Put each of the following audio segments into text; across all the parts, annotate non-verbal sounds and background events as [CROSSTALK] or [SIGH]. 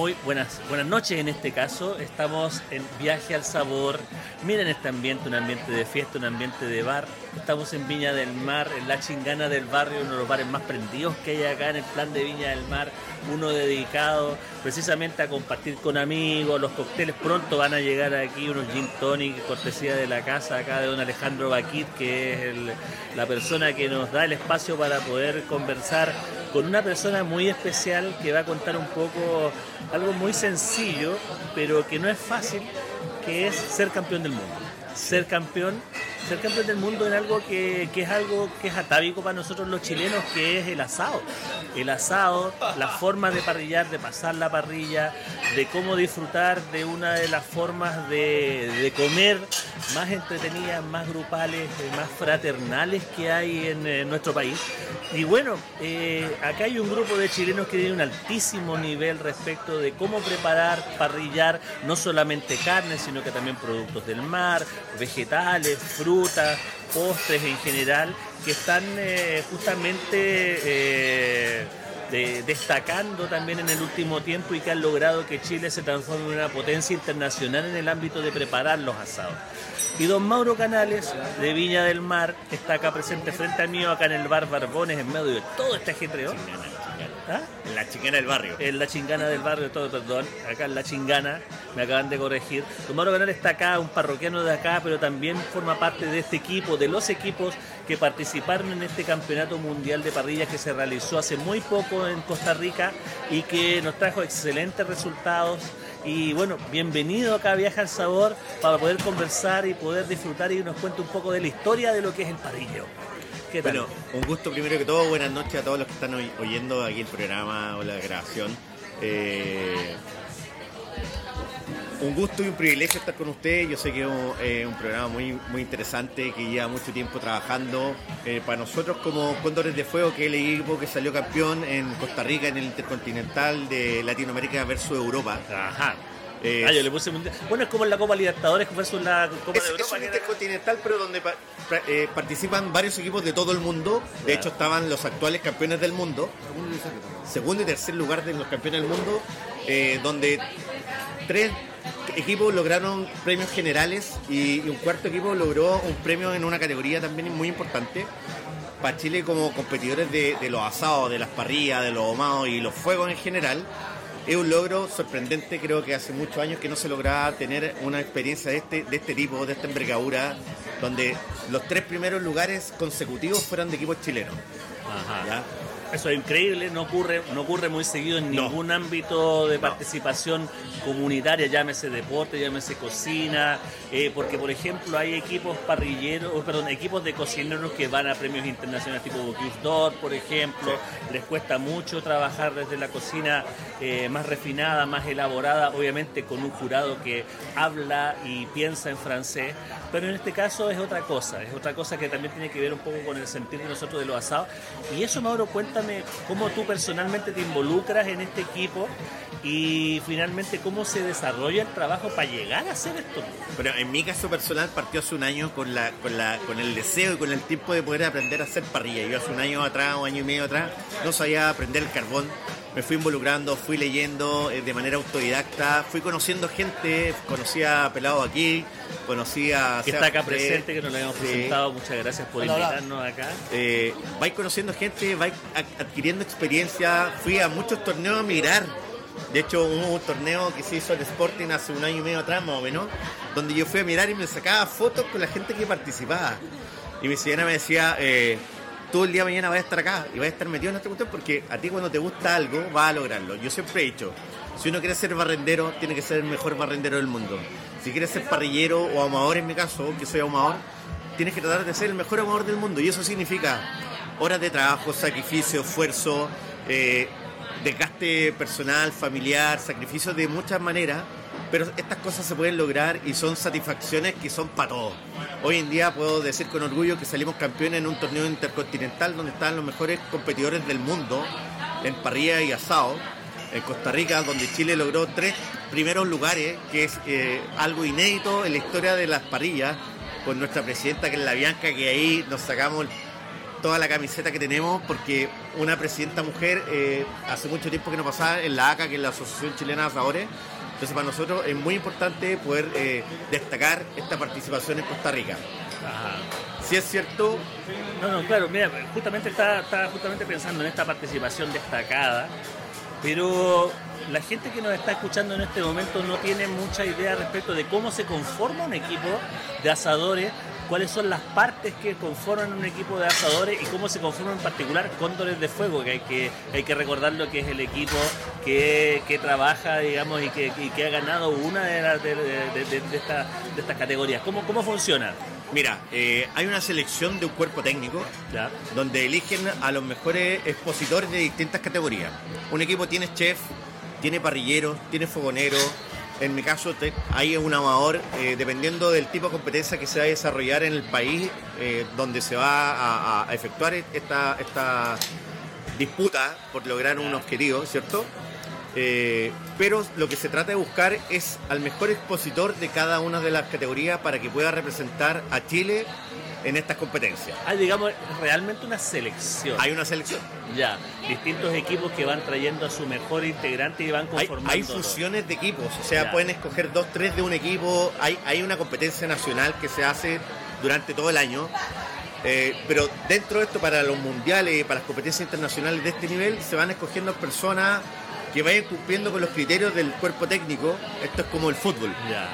Muy buenas, buenas noches en este caso. Estamos en Viaje al Sabor. Miren este ambiente, un ambiente de fiesta, un ambiente de bar. Estamos en Viña del Mar, en la chingana del barrio, uno de los bares más prendidos que hay acá en el plan de Viña del Mar. Uno dedicado precisamente a compartir con amigos. Los cócteles pronto van a llegar aquí, unos gin tonic, cortesía de la casa acá de don Alejandro Baquit, que es la persona que nos da el espacio para poder conversar con una persona muy especial que va a contar un poco algo muy sencillo, pero que no es fácil, que es ser campeón del mundo. Ser campeón ser campeón del mundo en algo que, es algo que es atávico para nosotros los chilenos, que es el asado. El asado, la forma de parrillar, de pasar la parrilla, de cómo disfrutar de una de las formas de, comer más entretenidas, más grupales, eh, más fraternales que hay en, nuestro país. Y bueno, eh, acá hay un grupo de chilenos que tiene un altísimo nivel respecto de cómo preparar, parrillar, no solamente carne, sino que también productos del mar, vegetales, frutas postres en general, que están eh, justamente eh, destacando también en el último tiempo y que han logrado que Chile se transforme en una potencia internacional en el ámbito de preparar los asados. Y don Mauro Canales, de Viña del Mar, está acá presente frente a mí, acá en el bar Barbones, en medio de todo este ajetreo. ¿Ah? En la chingana del barrio. En la chingana del barrio, todo, perdón. Acá en la chingana, me acaban de corregir. Don Mauro Canales está acá, un parroquiano de acá, pero también forma parte de este equipo, de los equipos que participaron en este campeonato mundial de parrillas que se realizó hace muy poco en Costa Rica y que nos trajo excelentes resultados. Y bueno, bienvenido acá a Viaja al Sabor para poder conversar y poder disfrutar y nos cuente un poco de la historia de lo que es el parrillo. Bueno, un gusto primero que todo, buenas noches a todos los que están oyendo aquí el programa o la grabación. Eh, un gusto y un privilegio estar con ustedes. Yo sé que es eh, un, programa muy, muy interesante que lleva mucho tiempo trabajando. Eh, para nosotros como Cóndores de Fuego, que es el equipo que salió campeón en Costa Rica en el Intercontinental de Latinoamérica versus Europa. Ajá. Ah, yo le puse Bueno, es como en la Copa Libertadores versus la Copa de Europa. Es un intercontinental, pero donde eh, participan varios equipos de todo el mundo. De hecho, estaban los actuales campeones del mundo. Segundo y tercer lugar de los campeones del mundo. Eh, donde tres equipos lograron premios generales y, un cuarto equipo logró un premio en una categoría también muy importante para Chile como competidores de, de los asados, de las parrillas, de los ahumados y los fuegos en general es un logro sorprendente, creo que hace muchos años que no se lograba tener una experiencia de este, de este tipo, de esta envergadura, donde los tres primeros lugares consecutivos fueron de equipos chilenos. Ajá. Eso es increíble, no ocurre, no ocurre muy seguido en ningún ámbito de participación comunitaria, llámese deporte, llámese cocina, eh, porque por ejemplo hay equipos parrilleros, perdón, equipos de cocineros que van a premios internacionales tipo Bocuse por ejemplo, les cuesta mucho trabajar desde la cocina eh, más refinada, más elaborada, obviamente con un jurado que habla y piensa en francés, pero en este caso es otra cosa, es otra cosa que también tiene que ver un poco con el sentido de nosotros de los asados, y eso Mauro cuenta cómo tú personalmente te involucras en este equipo y finalmente cómo se desarrolla el trabajo para llegar a hacer esto. Pero en mi caso personal partió hace un año con la, con la, con el deseo y con el tiempo de poder aprender a hacer parrilla. Yo hace un año atrás, un año y medio atrás, no sabía aprender el carbón. Me fui involucrando, fui leyendo eh, de manera autodidacta, fui conociendo gente, conocí a Pelado aquí, conocí a... Que está acá presente, que nos lo habíamos presentado, muchas gracias por invitarnos acá. Eh, vais conociendo gente, vais adquiriendo experiencia, fui a muchos torneos a mirar de hecho, hubo un torneo que se hizo en Sporting hace un año y medio atrás, más o menos, donde yo fui a mirar y me sacaba fotos con la gente que participaba. Y mi señora me decía, eh, tú el día de mañana vas a estar acá y vas a estar metido en esta cuestión porque a ti cuando te gusta algo vas a lograrlo. Yo siempre he dicho, si uno quiere ser barrendero, tiene que ser el mejor barrendero del mundo. Si quieres ser parrillero o ahumador en mi caso, que soy ahumador, tienes que tratar de ser el mejor ahumador del mundo. Y eso significa horas de trabajo, sacrificio, esfuerzo, eh, desgaste personal, familiar, sacrificios de muchas maneras, pero estas cosas se pueden lograr y son satisfacciones que son para todos. Hoy en día puedo decir con orgullo que salimos campeones en un torneo intercontinental donde estaban los mejores competidores del mundo en parrilla y asado, en Costa Rica, donde Chile logró tres primeros lugares, que es eh, algo inédito en la historia de las parrillas, con nuestra presidenta que es la Bianca, que ahí nos sacamos toda la camiseta que tenemos, porque una presidenta mujer eh, hace mucho tiempo que no pasaba en la ACA, que es la Asociación Chilena de Asadores, entonces para nosotros es muy importante poder eh, destacar esta participación en Costa Rica. Si es cierto... No, no, claro, mira, justamente estaba, justamente pensando en esta participación destacada, pero la gente que nos está escuchando en este momento no tiene mucha idea respecto de cómo se conforma un equipo de asadores cuáles son las partes que conforman un equipo de asadores y cómo se conforma en particular Cóndores de Fuego, que hay que, hay que recordar lo que es el equipo que, trabaja, digamos, y que, ha ganado una de, las de, estas categorías. ¿Cómo, cómo funciona? Mira, eh, hay una selección de un cuerpo técnico donde eligen a los mejores expositores de distintas categorías. Un equipo tiene chef, tiene parrillero, tiene fogonero, en mi caso hay un amador, eh, dependiendo del tipo de competencia que se va a desarrollar en el país eh, donde se va a, efectuar esta, esta disputa por lograr un objetivo, ¿cierto? Eh, pero lo que se trata de buscar es al mejor expositor de cada una de las categorías para que pueda representar a Chile en estas competencias. Hay, digamos, realmente una selección. Hay una selección. Ya, distintos equipos que van trayendo a su mejor integrante y van conformando. Hay, fusiones de equipos, o sea, pueden escoger dos, tres de un equipo. Hay, hay una competencia nacional que se hace durante todo el año. Eh, pero dentro de esto, para los mundiales, para las competencias internacionales de este nivel, se van escogiendo personas que vayan cumpliendo con los criterios del cuerpo técnico. Esto es como el fútbol. Ya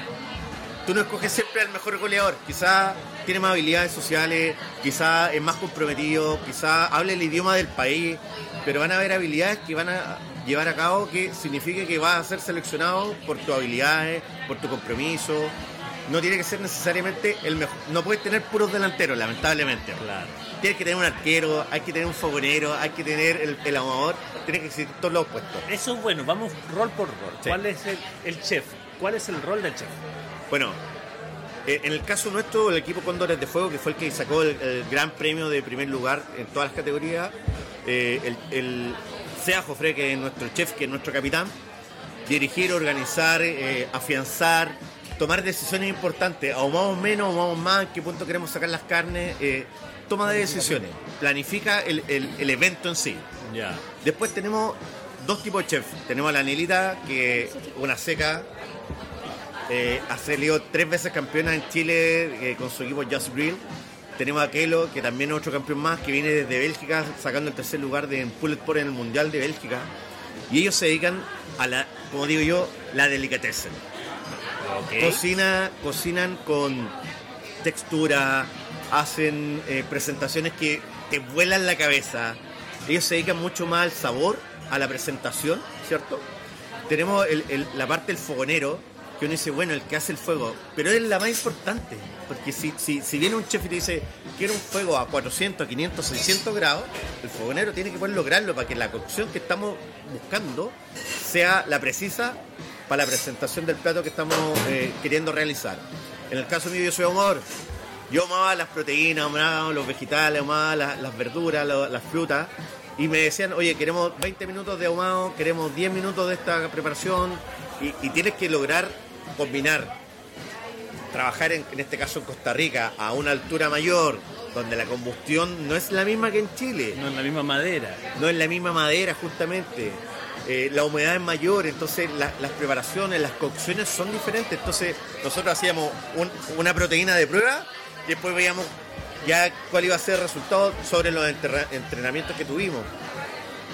tú no escoges siempre al mejor goleador. Quizá tiene más habilidades sociales, quizá es más comprometido, quizá hable el idioma del país, pero van a haber habilidades que van a llevar a cabo que signifique que vas a ser seleccionado por tus habilidades, por tu compromiso. No tiene que ser necesariamente el mejor. No puedes tener puros delanteros, lamentablemente. Claro. Tienes que tener un arquero, hay que tener un fogonero, hay que tener el, el amador, tiene que existir todos los puestos. Eso es bueno, vamos rol por rol. ¿Cuál es el chef? ¿Cuál es el rol del chef? Bueno, eh, en el caso nuestro, el equipo Cóndores de Fuego, que fue el que sacó el, gran premio de primer lugar en todas las categorías, eh, el, el Sea Jofre, que es nuestro chef, que es nuestro capitán, dirigir, organizar, eh, afianzar, tomar decisiones importantes, ahumamos menos, ahumamos más, en qué punto queremos sacar las carnes, toma de decisiones, planifica el, evento en sí. Después tenemos dos tipos de chefs. Tenemos a la Anelita, que es una seca, eh, ha salido tres veces campeona en Chile eh, con su equipo Just Grill. Tenemos a Kelo, que también es otro campeón más, que viene desde Bélgica, sacando el tercer lugar de Pullet Por en el Mundial de Bélgica. Y ellos se dedican a la, como digo yo, la delicatessen. Cocina, cocinan con textura, hacen eh, presentaciones que te vuelan la cabeza. Ellos se dedican mucho más al sabor, a la presentación, ¿cierto? Tenemos la parte del fogonero, que uno dice, bueno, el que hace el fuego, pero es la más importante, porque si, si, viene un chef y te dice, quiero un fuego a 400, 500, 600 grados, el fogonero tiene que poder lograrlo para que la cocción que estamos buscando sea la precisa para la presentación del plato que estamos eh, queriendo realizar. En el caso mío yo soy amor, yo amaba las proteínas, amaba los vegetales, amaba las, verduras, las frutas, y me decían, oye, queremos 20 minutos de ahumado, queremos 10 minutos de esta preparación, y, y tienes que lograr combinar trabajar en, este caso en Costa Rica a una altura mayor, donde la combustión no es la misma que en Chile. No es la misma madera. No es la misma madera, justamente. Eh, la humedad es mayor, entonces las preparaciones, las cocciones son diferentes. Entonces nosotros hacíamos una proteína de prueba y después veíamos ya cuál iba a ser el resultado sobre los entrenamientos que tuvimos.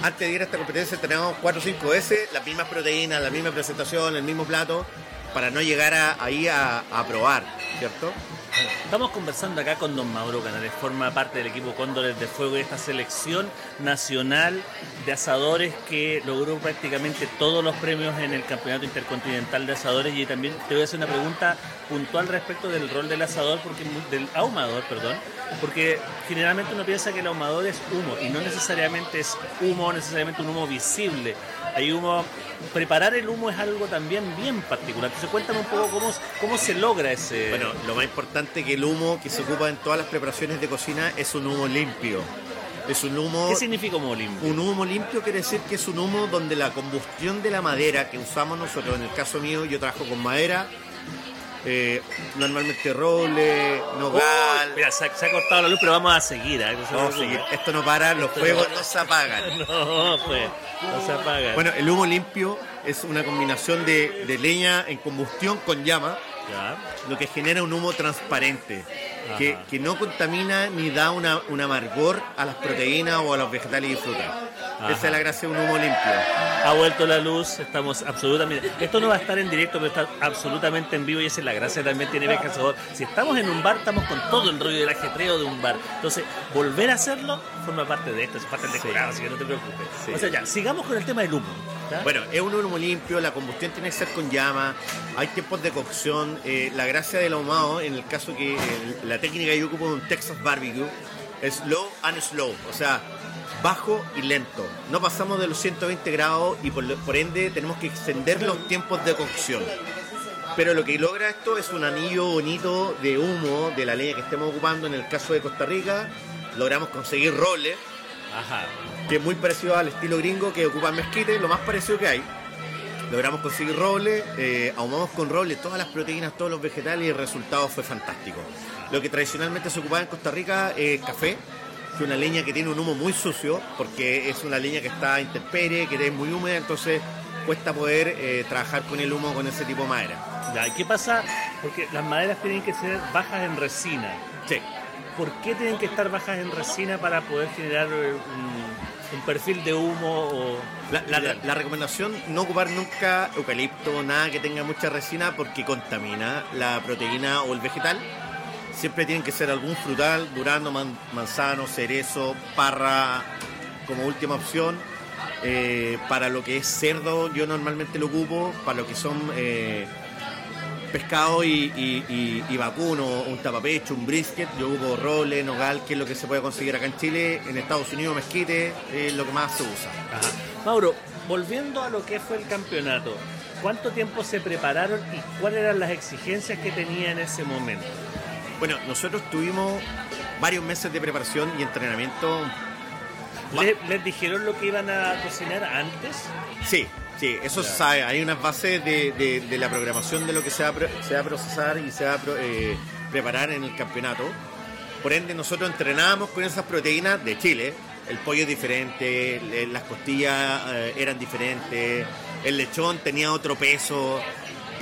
Antes de ir a esta competencia teníamos 4 o 5 veces las mismas proteínas, la misma presentación, el mismo plato, para no llegar ahí a, probar, ¿cierto? Estamos conversando acá con don Mauro Canales, forma parte del equipo Cóndores de Fuego y esta selección nacional de asadores que logró prácticamente todos los premios en el Campeonato Intercontinental de Asadores y también te voy a hacer una pregunta puntual respecto del rol del asador, porque del ahumador, perdón, porque generalmente uno piensa que el ahumador es humo y no necesariamente es humo, necesariamente un humo visible. Hay humo, preparar el humo es algo también bien particular. Entonces cuéntame un poco cómo, cómo se logra ese... Bueno, lo más importante que el humo que se ocupa en todas las preparaciones de cocina es un humo limpio. Es un humo. ¿Qué significa humo limpio? Un humo limpio quiere decir que es un humo donde la combustión de la madera que usamos nosotros, en el caso mío, yo trabajo con madera, eh, normalmente roble, nogal. mira, se ha, cortado la luz, pero vamos a seguir. ¿eh? vamos a seguir. Esto no para, los fuegos no se apagan. [LAUGHS] No, pues, no se apagan. Bueno, el humo limpio es una combinación de, de leña en combustión con llama, lo que genera un humo transparente que, que, no contamina ni da una, un amargor a las proteínas o a los vegetales y frutas. Esa es la gracia de un humo limpio. Ha vuelto la luz, estamos absolutamente. Esto no va a estar en directo, pero está absolutamente en vivo y esa es la gracia también tiene Beja Sabor. Si estamos en un bar, estamos con todo el rollo del ajetreo de un bar. Entonces, volver a hacerlo forma parte de esto, es parte del decorado, así que no te preocupes. O sea, ya, sigamos con el tema del humo. Bueno, es un humo limpio, la combustión tiene que ser con llama, hay tiempos de cocción. Eh, la gracia del ahumado, en el caso que la técnica que yo ocupo un Texas Barbecue, es slow and slow, o sea, bajo y lento. No pasamos de los 120 grados y por, por ende tenemos que extender los tiempos de cocción. Pero lo que logra esto es un anillo bonito de humo de la leña que estemos ocupando. En el caso de Costa Rica, logramos conseguir roble, que es muy parecido al estilo gringo que ocupa mezquite, lo más parecido que hay. Logramos conseguir roble, eh, ahumamos con roble todas las proteínas, todos los vegetales y el resultado fue fantástico. Lo que tradicionalmente se ocupaba en Costa Rica es café, que una leña que tiene un humo muy sucio, porque es una leña que está intemperie, que es muy húmeda, entonces cuesta poder eh, trabajar con el humo con ese tipo de madera. Ya, ¿y qué pasa? Porque las maderas tienen que ser bajas en resina. Sí. ¿Por qué tienen que estar bajas en resina para poder generar eh, un, perfil de humo? O... La, recomendación no ocupar nunca eucalipto, nada que tenga mucha resina porque contamina la proteína o el vegetal. Siempre tienen que ser algún frutal, durano, manzano, cerezo, parra como última opción. Eh, para lo que es cerdo yo normalmente lo ocupo, para lo que son... Eh, pescado y, vacuno, un tapapecho, un brisket, yo ocupo roble, nogal, que es lo que se puede conseguir acá en Chile, en Estados Unidos mezquite, es lo que más se usa. Mauro, volviendo a lo que fue el campeonato, ¿cuánto tiempo se prepararon y cuáles eran las exigencias que tenía en ese momento? Bueno, nosotros tuvimos varios meses de preparación y entrenamiento. ¿Les dijeron lo que iban a cocinar antes? Sí, Sí, eso se sabe. Hay unas bases de, la programación de lo que se va, a procesar y se va a eh, preparar en el campeonato. Por ende, nosotros entrenábamos con esas proteínas de Chile. El pollo es diferente, las costillas eh, eran diferentes, el lechón tenía otro peso,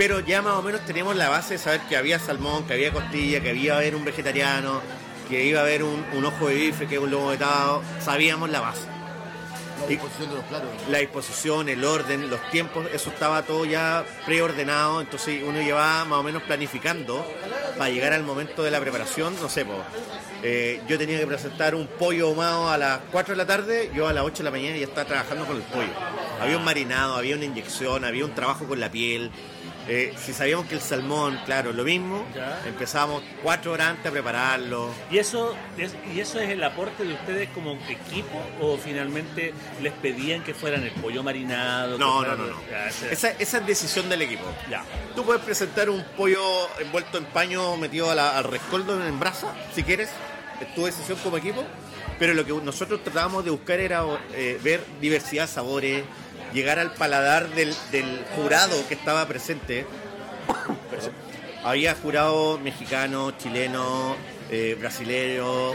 pero ya más o menos teníamos la base de saber que había salmón, que había costilla, que había a haber un vegetariano, que iba a haber un, un ojo de bife, que es un lobo vetado. Sabíamos la base. La disposición de los platos. La disposición, el orden, los tiempos, eso estaba todo ya preordenado, entonces uno llevaba más o menos planificando para llegar al momento de la preparación, no sé, pues, yo tenía que presentar un pollo ahumado a las 4 de la tarde, yo a las 8 de la mañana ya estaba trabajando con el pollo. Había un marinado, había una inyección, había un trabajo con la piel, eh, si sabíamos que el salmón, claro, lo mismo, empezamos cuatro horas antes a prepararlo. ¿Y eso, es, ¿Y eso es el aporte de ustedes como equipo o finalmente les pedían que fueran el pollo marinado? No, no, no, no. esa, esa, es decisión del equipo. Ya. Tú puedes presentar un pollo envuelto en paño metido al rescoldo en brasa, si quieres, es tu decisión como equipo, pero lo que nosotros tratábamos de buscar era eh, ver diversidad de sabores, llegar al paladar del, jurado que estaba presente. Había jurado mexicano, chileno, eh, brasileño,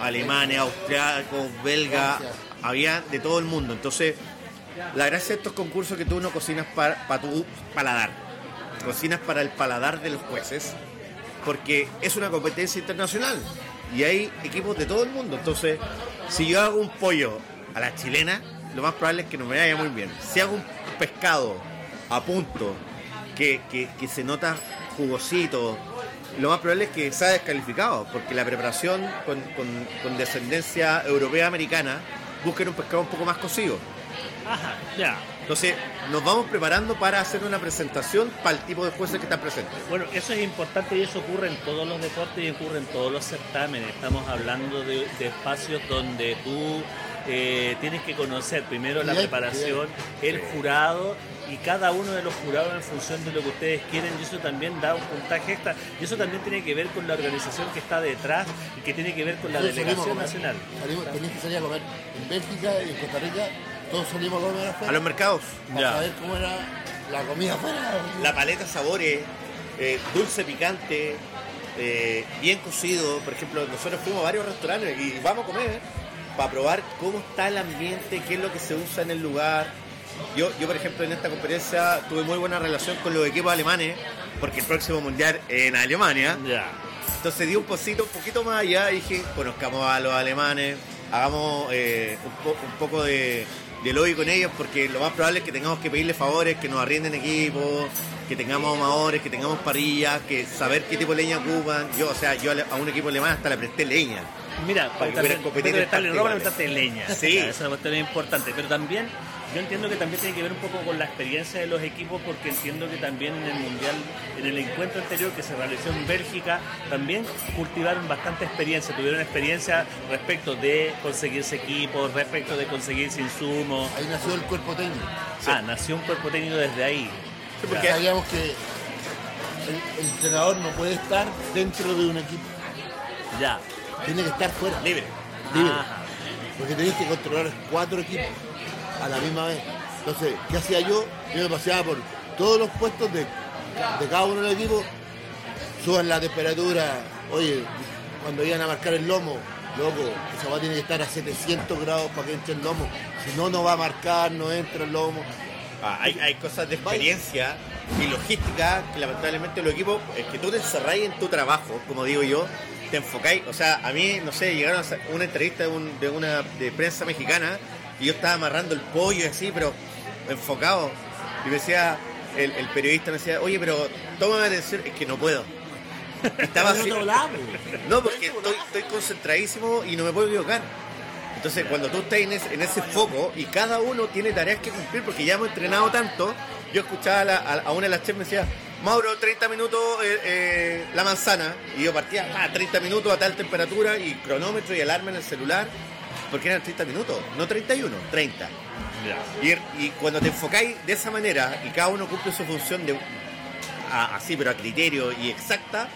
alemanes, austriacos, belga, había de todo el mundo. Entonces, la gracia de estos concursos es que tú no cocinas para, para tu paladar, cocinas para el paladar de los jueces, porque es una competencia internacional y hay equipos de todo el mundo. Entonces, si yo hago un pollo a la chilena, lo más probable es que no me vaya muy bien. Si hago un pescado a punto, que, se nota jugosito, lo más probable es que sea descalificado, porque la preparación con, con- con descendencia europea-americana buscan un pescado un poco más cocido. Ajá, ya. Entonces, nos vamos preparando para hacer una presentación para el tipo de jueces que están presentes. Bueno, eso es importante y eso ocurre en todos los deportes y ocurre en todos los certámenes. Estamos hablando de, de espacios donde tú eh, tienes que conocer primero la Bien, preparación, el jurado y cada uno de los jurados en función de lo que ustedes quieren y eso también da un puntaje extra y eso también tiene que ver con la organización que está detrás y que tiene que ver con la delegación comer. nacional. Salimos- tenías que salir a comer en Bélgica y en Costa Rica. Todos salimos a comer afuera A los mercados, para Ya. saber cómo era la comida afuera. la paleta de sabores, eh, dulce, picante, eh, bien cocido. Por ejemplo, nosotros fuimos a varios restaurantes y vamos a comer para probar cómo está el ambiente, qué es lo que se usa en el lugar. Yo, yo por ejemplo, en esta conferencia tuve muy buena relación con los equipos alemanes, porque el próximo mundial en Alemania. Entonces di un posito un poquito más allá y dije, conozcamos a los alemanes, hagamos eh, un, po- un poco de, lobby con ellos porque lo más probable es que tengamos que pedirle favores, que nos arrienden equipos, que tengamos amadores, que tengamos parrillas, que saber qué tipo de leña ocupan. Yo, o sea, yo a un equipo alemán hasta le presté leña. Mira, Para que hubiera competir pero en ropa, iguales. meterte leña. Sí. Esa es una cuestión importante. Pero también, yo entiendo que también tiene que ver un poco con la experiencia de los equipos, porque entiendo que también en el Mundial, en el encuentro anterior que se realizó en Bélgica, también cultivaron bastante experiencia. Tuvieron experiencia respecto de conseguirse equipos, respecto de conseguirse insumos. Ahí nació el cuerpo técnico. Ah, nació un cuerpo técnico desde ahí. Sí, porque- Sabíamos que el, el entrenador no puede estar dentro de un equipo. Ya. Tiene que estar fuera. Libre. Libre. Ajá. Porque tenías que controlar cuatro equipos a la misma vez. Entonces, ¿qué hacía yo? Yo me paseaba por todos los puestos de, de cada uno de los equipos, suban la temperatura, oye, cuando iban a marcar el lomo, loco, esa va tiene que estar a 700 grados para que entre el lomo, si no, no va a marcar, no entra el lomo. Ah, hay, hay cosas de experiencia y logística que lamentablemente los equipos, es que tú te encerráis en tu trabajo, como digo yo, te enfocáis, o sea, a mí, no sé, llegaron a una entrevista de, un- de una de prensa mexicana y yo estaba amarrando el pollo y así, pero enfocado. Y me decía, el, el periodista me decía, oye, pero tómame atención, es que no puedo. [LAUGHS] Estaba así, no, porque estoy, estoy concentradísimo y no me puedo equivocar. Entonces, cuando tú estás en ese, en ese foco y cada uno tiene tareas que cumplir, porque ya hemos entrenado tanto, yo escuchaba a, la- a una de las chefs me decía, Mauro, 30 minutos eh, eh, la manzana, y yo partía, ah, 30 minutos a tal temperatura y cronómetro y alarma en el celular, porque eran 30 minutos, no 31, 30. Ya. Y, y cuando te enfocáis de esa manera y cada uno cumple su función de a- así, pero a criterio y exacta,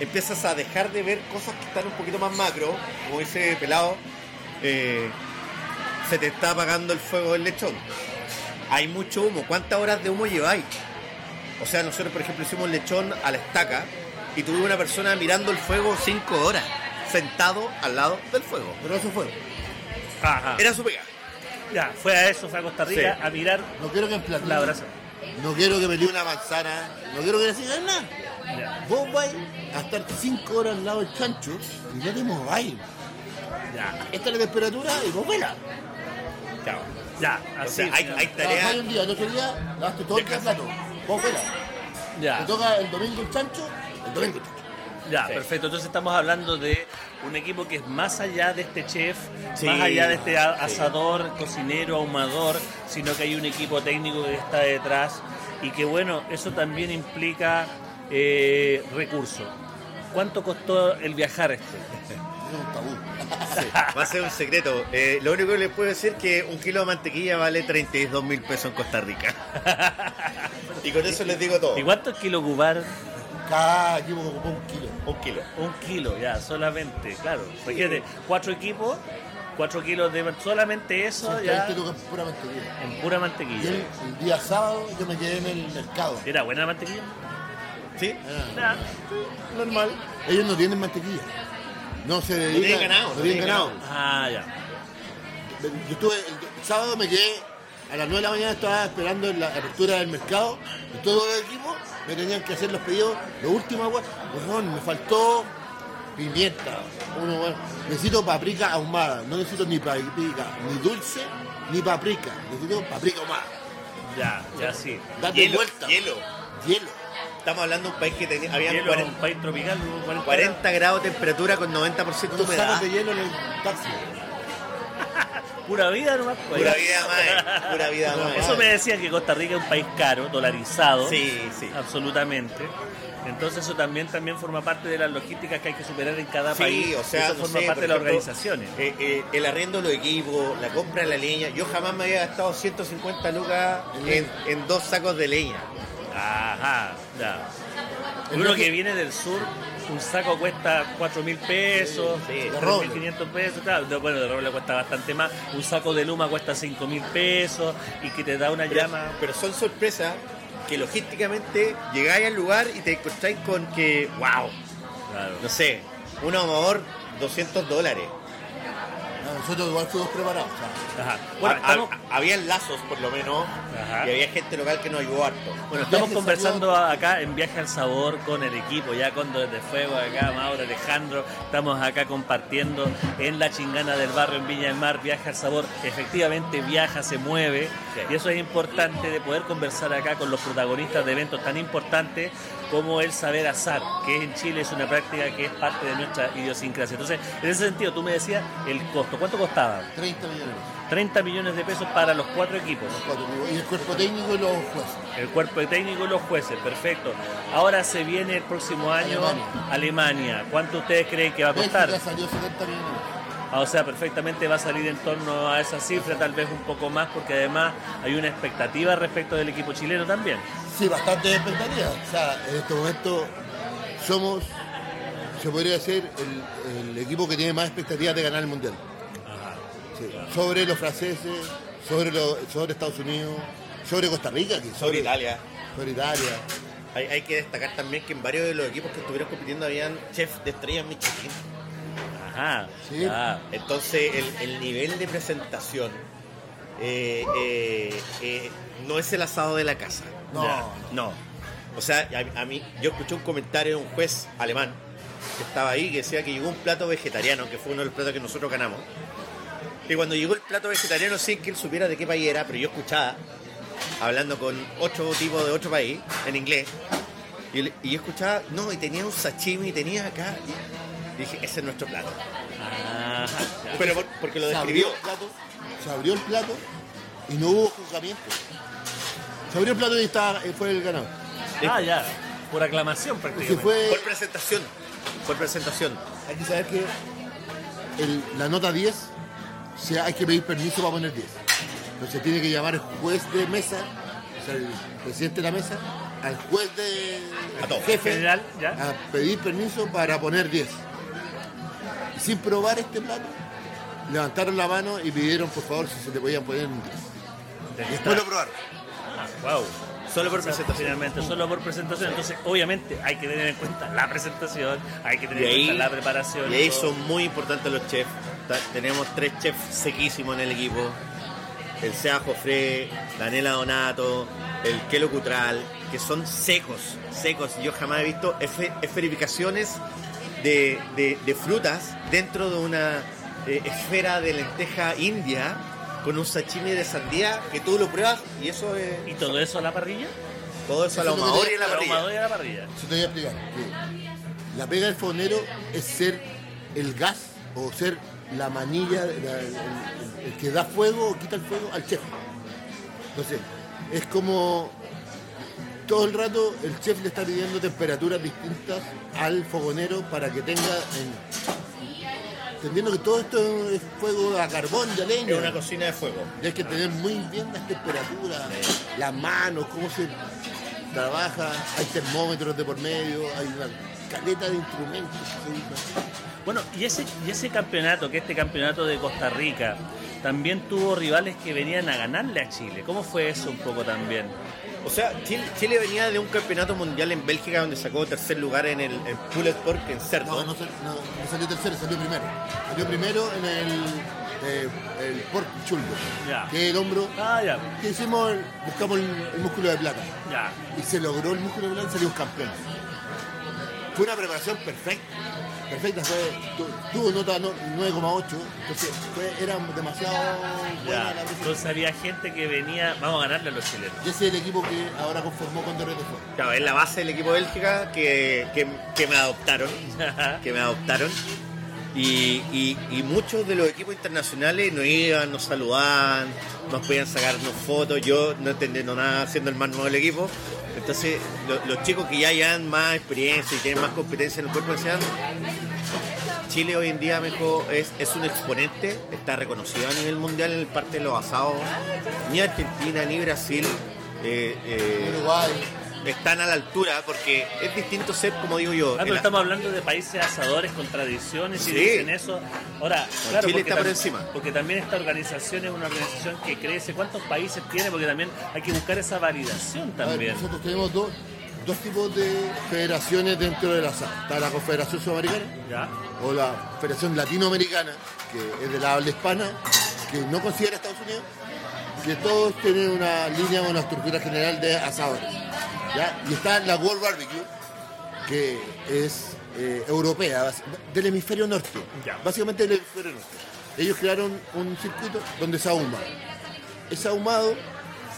empiezas a dejar de ver cosas que están un poquito más macro, como dice Pelado, eh, se te está apagando el fuego del lechón. Hay mucho humo. ¿Cuántas horas de humo lleváis? O sea, nosotros, por ejemplo, hicimos lechón a la estaca y tuve una persona mirando el fuego cinco horas, sentado al lado del fuego. Pero eso fue. Ajá. Era su pega. Ya, fue a eso, fue a Costa Rica Sí. a mirar No quiero que en platino, la brasa. no quiero que me dé una manzana, no quiero que le sigan nada. Ya, Vos vais a estar 5 horas al lado del chancho y no te mováis. ya, Esta es la temperatura y vos vela. ya. Ya, O así. sea, hay, hay tareas. Un día, el otro día lavaste todo el plato. Vos vela. Te Ya, toca el domingo el chancho, el domingo el chancho. Ya, Sí. perfecto. Entonces estamos hablando de un equipo que es más allá de este chef, Sí, más allá de este sí. asador, cocinero, ahumador, sino que hay un equipo técnico que está detrás y que bueno, eso también implica eh, recursos. ¿Cuánto costó el viajar este? Es [LAUGHS] un tabú. Va a ser un secreto. Eh, lo único que les puedo decir es que un kilo de mantequilla vale 32 mil pesos en Costa Rica. [LAUGHS] y con eso les digo todo. ¿Y cuántos kilos cubar? Cada equipo ocupó un kilo. Un kilo. Un kilo, ya, solamente, claro. Imagínate, cuatro equipos, cuatro kilos de solamente eso, ya, pura mantequilla. en pura Y mantequilla. el, el día sábado yo me quedé en el mercado. ¿Era buena la mantequilla? ¿Sí? Ah. Normal. ellos no tienen mantequilla. No se dedican. tienen ganado, No no tienen ganado. Ah, ya. Yo estuve, el sábado me quedé, a las 9 de la mañana estaba esperando la apertura del mercado y todos los equipos me tenían que hacer los pedidos. Lo último, agua, me faltó pimienta. Uno, bueno, necesito paprika ahumada, no necesito ni paprika, ni dulce, ni paprika. Necesito paprika ahumada. Ya, ya sí. Date Hielo, vuelta. hielo. Hielo. estamos hablando de un país que tenía, había Hielo, 40, un país tropical, 40, 40 grados de temperatura con 90% de humedad. sacos de hielo en el taxi. Pura vida nomás. pues. Pura vida más, pura vida [LAUGHS] más. Eso me decía que Costa Rica es un país caro, dolarizado. Sí, sí. Absolutamente. Entonces eso también, también forma parte de las logísticas que hay que superar en cada Sí, país. o sea, eso no forma sé, parte de las ejemplo, organizaciones. eh, eh, el arriendo de los equipos, la compra de la leña. Yo jamás me había gastado 150 lucas en, en dos sacos de leña. Ajá, ya. Uno que viene del sur, un saco cuesta 4 mil pesos, Sí, sí. De 3 roble. mil 500 pesos, bueno, de roble cuesta bastante más. Un saco de luma cuesta 5 mil pesos y que te da una Pero, llama. pero son sorpresas que logísticamente llegáis al lugar y te encontráis con que, wow, Claro. no sé, un amador 200 dólares. No, nosotros igual fuimos preparados. Ajá. Bueno, estamos, ha- habían lazos por lo menos Ajá. y había gente local que nos ayudó harto. Bueno, estamos Viaje conversando acá en Viaje al Sabor con el equipo, ya con Desde Fuego, acá Mauro, Alejandro, estamos acá compartiendo en la chingana del barrio en Viña del Mar, Viaje al Sabor, efectivamente viaja, se mueve, Sí. y eso es importante de poder conversar acá con los protagonistas de eventos tan importantes como el saber azar, que en Chile es una práctica que es parte de nuestra idiosincrasia. Entonces, en ese sentido, tú me decías el costo, ¿cuánto costaba? 30 millones. 30 millones de pesos para los cuatro equipos. Cuatro, Y el cuerpo técnico y los jueces. El cuerpo técnico y los jueces, perfecto. Ahora se viene el próximo año Alemania. Alemania. ¿Cuánto ustedes creen que va a costar? Bélgica salió 70 millones. O sea, perfectamente va a salir en torno a esa cifra, tal vez un poco más, porque además hay una expectativa respecto del equipo chileno también. Sí, bastante expectativas. O sea, en este momento somos, se podría decir, el, el equipo que tiene más expectativas de ganar el Mundial. Sí. Sobre los franceses, sobre, los- sobre Estados Unidos, sobre Costa Rica, que Sobre Italia. Sobre Italia. Hay, hay que destacar también que en varios de los equipos que estuvieron compitiendo habían chefs de estrellas Michelin. Ajá. Sí. ya. Entonces el, el nivel de presentación eh, eh, eh, no es el asado de la casa. No, Ya, no. O sea, a, a mí, yo escuché un comentario de un juez alemán que estaba ahí que decía que llegó un plato vegetariano, que fue uno de los platos que nosotros ganamos. Y cuando llegó el plato vegetariano, sin que él supiera de qué país era, pero yo escuchaba, hablando con ocho tipos de otro país, en inglés, y, yo escuchaba, no, y tenía un sashimi, y tenía acá, y dije, ese es nuestro plato. Ya. Pero por- porque lo se abrió describió. el plato, se abrió el plato y no hubo juzgamiento. Se abrió el plato y estaba, fue el ganador. Ah, ya. Por aclamación Se prácticamente. fue, Por presentación. Por presentación. hay que saber que el- la nota 10, o sea, hay que pedir permiso para poner 10. Entonces tiene que llamar el juez de mesa, o sea, el presidente de la mesa, al juez de A jefe General, ya. a pedir permiso para poner 10. Sin probar este plato, levantaron la mano y pidieron por favor si se le podían poner un 10. De Después lo probaron. Wow. Solo por presentación. Finalmente, solo por presentación. Entonces, obviamente, hay que tener en cuenta la presentación, hay que tener Y en ahí, cuenta la preparación. y ahí todo. son muy importantes los chefs. Tenemos tres chefs sequísimos en el equipo. El Sea Jofré, Daniela Donato, el Kelo Cutral, que son secos, secos. Yo jamás he visto efe- esferificaciones de, de- de frutas dentro de una eh, esfera de lenteja india con un sashimi de sandía que tú lo pruebas y eso es ¿Y todo eso a la parrilla? todo eso a la Eso es lo que ahumadora te- y la parrilla. a la parrilla. Eso te voy a explicar. que La pega del fonero es ser el gas o ser la manilla, la- el, el- el que da fuego o quita el fuego al chef. Entonces, es como todo el rato el chef le está pidiendo temperaturas distintas al fogonero para que tenga, en- entendiendo que todo esto es fuego a carbón y a leña. Es una cocina de fuego. Y hay que tener muy bien las temperaturas, las manos, cómo se trabaja, hay termómetros de por medio, hay una caleta de instrumentos. Bueno, y ese, y ese campeonato, que este campeonato de Costa Rica, también tuvo rivales que venían a ganarle a Chile. ¿Cómo fue eso un poco también? O sea, Chile, Chile venía de un campeonato mundial en Bélgica donde sacó tercer lugar en el en Pulled Pork en cerdo. No, no, no, no salió tercero, salió primero. Salió primero en el, eh, el pork shoulder, que es el hombro. Ah, ya, que hicimos? El- buscamos el, el músculo de plata. ya. Y se logró el músculo de plata y salimos campeones. Fue una preparación perfecta. Perfecta, fue, tu- tuvo nota no- 9,8, entonces fue, era demasiado buena Ya. la. Entonces había gente que venía, vamos a ganarle a los chilenos. Y ese es el equipo que ahora conformó con fue. Claro, es la base del equipo Bélgica que, que, que me adoptaron. [LAUGHS] que me adoptaron. Y, y- muchos de los equipos internacionales nos iban, nos saludaban, nos podían sacarnos fotos, yo no entendiendo nada siendo el más nuevo del equipo. Entonces, lo- los chicos que ya llevan más experiencia y tienen más competencia en el cuerpo decían, Chile hoy en día mejor es, es un exponente, está reconocido a nivel mundial en el parte de los asados. Ni Argentina ni Brasil eh, eh, Uruguay, están a la altura porque es distinto ser, como digo yo. Ah, pero el- estamos hablando de países asadores con tradiciones y dicen eso. Ahora, claro, Chile porque está por tam- encima. Porque también esta organización es una organización que crece. ¿Cuántos países tiene? Porque también hay que buscar esa validación ver, también. nosotros tenemos dos, dos tipos de federaciones dentro de la SAD. Está la Confederación Sudamericana ¿Ya? o la Federación Latinoamericana, que es de la habla hispana, que no considera Estados Unidos, que todos tienen una línea o una estructura general de asadores. ¿Ya? Y está la World Barbecue, que es eh, europea, del hemisferio norte. Ya. Básicamente del hemisferio norte. Ellos crearon un circuito donde se ahuma. Ese ahumado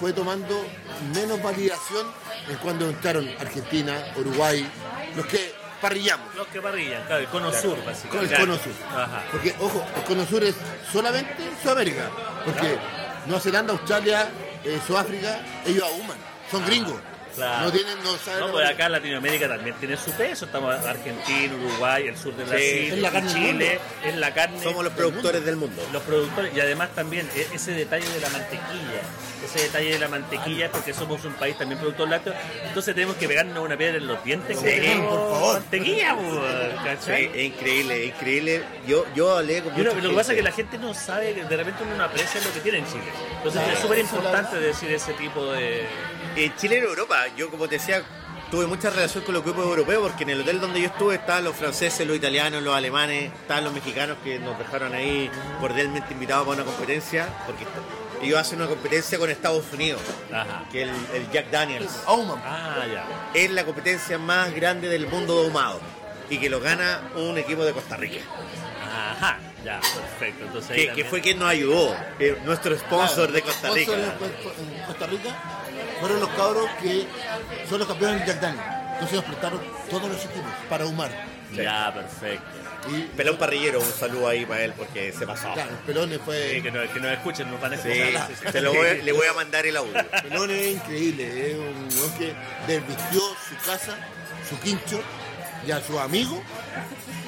fue tomando menos validación en cuando entraron Argentina, Uruguay, los que parrillamos. Los que parrillan, claro, el cono sur, Con el básicamente. cono sur. Ajá. Porque, ojo, el cono sur es solamente Sudamérica. Porque Nueva Zelanda, Australia, eh, Sudáfrica, ellos ahuman. Son gringos. Claro. No tienen, no saben. No, pues acá Latinoamérica también tiene su peso. Estamos Argentina, Uruguay, el sur de Brasil, es la carne Chile, es la carne. somos los productores del mundo. los productores y además también e- ese detalle de la mantequilla, ese detalle de la mantequilla porque somos un país también productor lácteo, entonces tenemos que pegarnos una piedra en los dientes Sí, por favor. mantequilla, es increíble, es increíble. Yo, yo hablé con lo que pasa es que la gente no sabe, que de repente uno no aprecia lo que tiene en Chile. Entonces Claro, es súper importante decir ese tipo de... En Chile y en Europa, yo como te decía, tuve mucha relación con los grupos europeos porque en el hotel donde yo estuve estaban los franceses, los italianos, los alemanes, estaban los mexicanos que nos dejaron ahí cordialmente invitados para una competencia, porque ellos hacen una competencia con Estados Unidos, Ajá. que el, el Jack Daniels Ahuman. Ah, ya. es la competencia más grande del mundo de ahumado y que lo gana un equipo de Costa Rica, Ajá, ya, perfecto. Entonces ahí que, también- fue quien nos ayudó, eh, nuestro sponsor de Costa Rica. en- en Costa Rica fueron los cabros que son los campeones del Jack Daniel. Entonces nos prestaron todos los equipos para ahumar. Ya, perfecto. Y Pelón Parrillero, un saludo ahí para él porque se pasó. claro, el pelón fue. Sí, que, nos, que nos escuchen, nos van a Sí, escuchar. Sí, sí. te lo voy a- le voy a mandar el audio. Pelón es increíble, es un weón que desvistió su casa, su quincho y a su amigo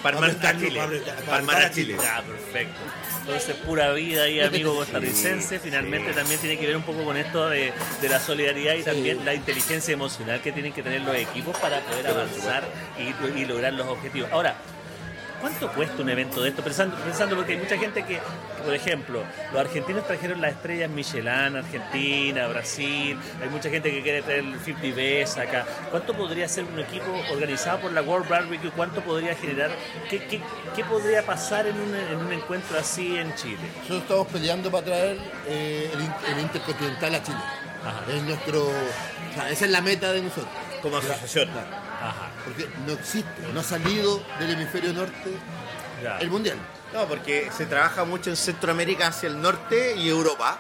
Para armar a Chile. para armar a Chile. Ya, perfecto. Entonces, pura vida ahí, amigo costarricense. Finalmente también tiene que ver un poco con esto de, de la solidaridad y también la inteligencia emocional que tienen que tener los equipos para poder avanzar y, y lograr los objetivos. Ahora, ¿cuánto cuesta un evento de esto? Pensando, pensando porque hay mucha gente que, que, por ejemplo, los argentinos trajeron las estrellas Michelin, Argentina, Brasil. Hay mucha gente que quiere traer el 50 Best acá. ¿Cuánto podría ser un equipo organizado por la World Barbecue? ¿Cuánto podría generar? ¿Qué, qué, qué podría pasar en un, en un encuentro así en Chile? Nosotros estamos peleando para traer eh, el, el Intercontinental a Chile. Ajá. Es nuestro. O sea, esa es la meta de nosotros. Como asociación. Ajá, Porque no existe, no ha salido del hemisferio norte ya. el mundial. No, porque se trabaja mucho en Centroamérica hacia el norte y Europa.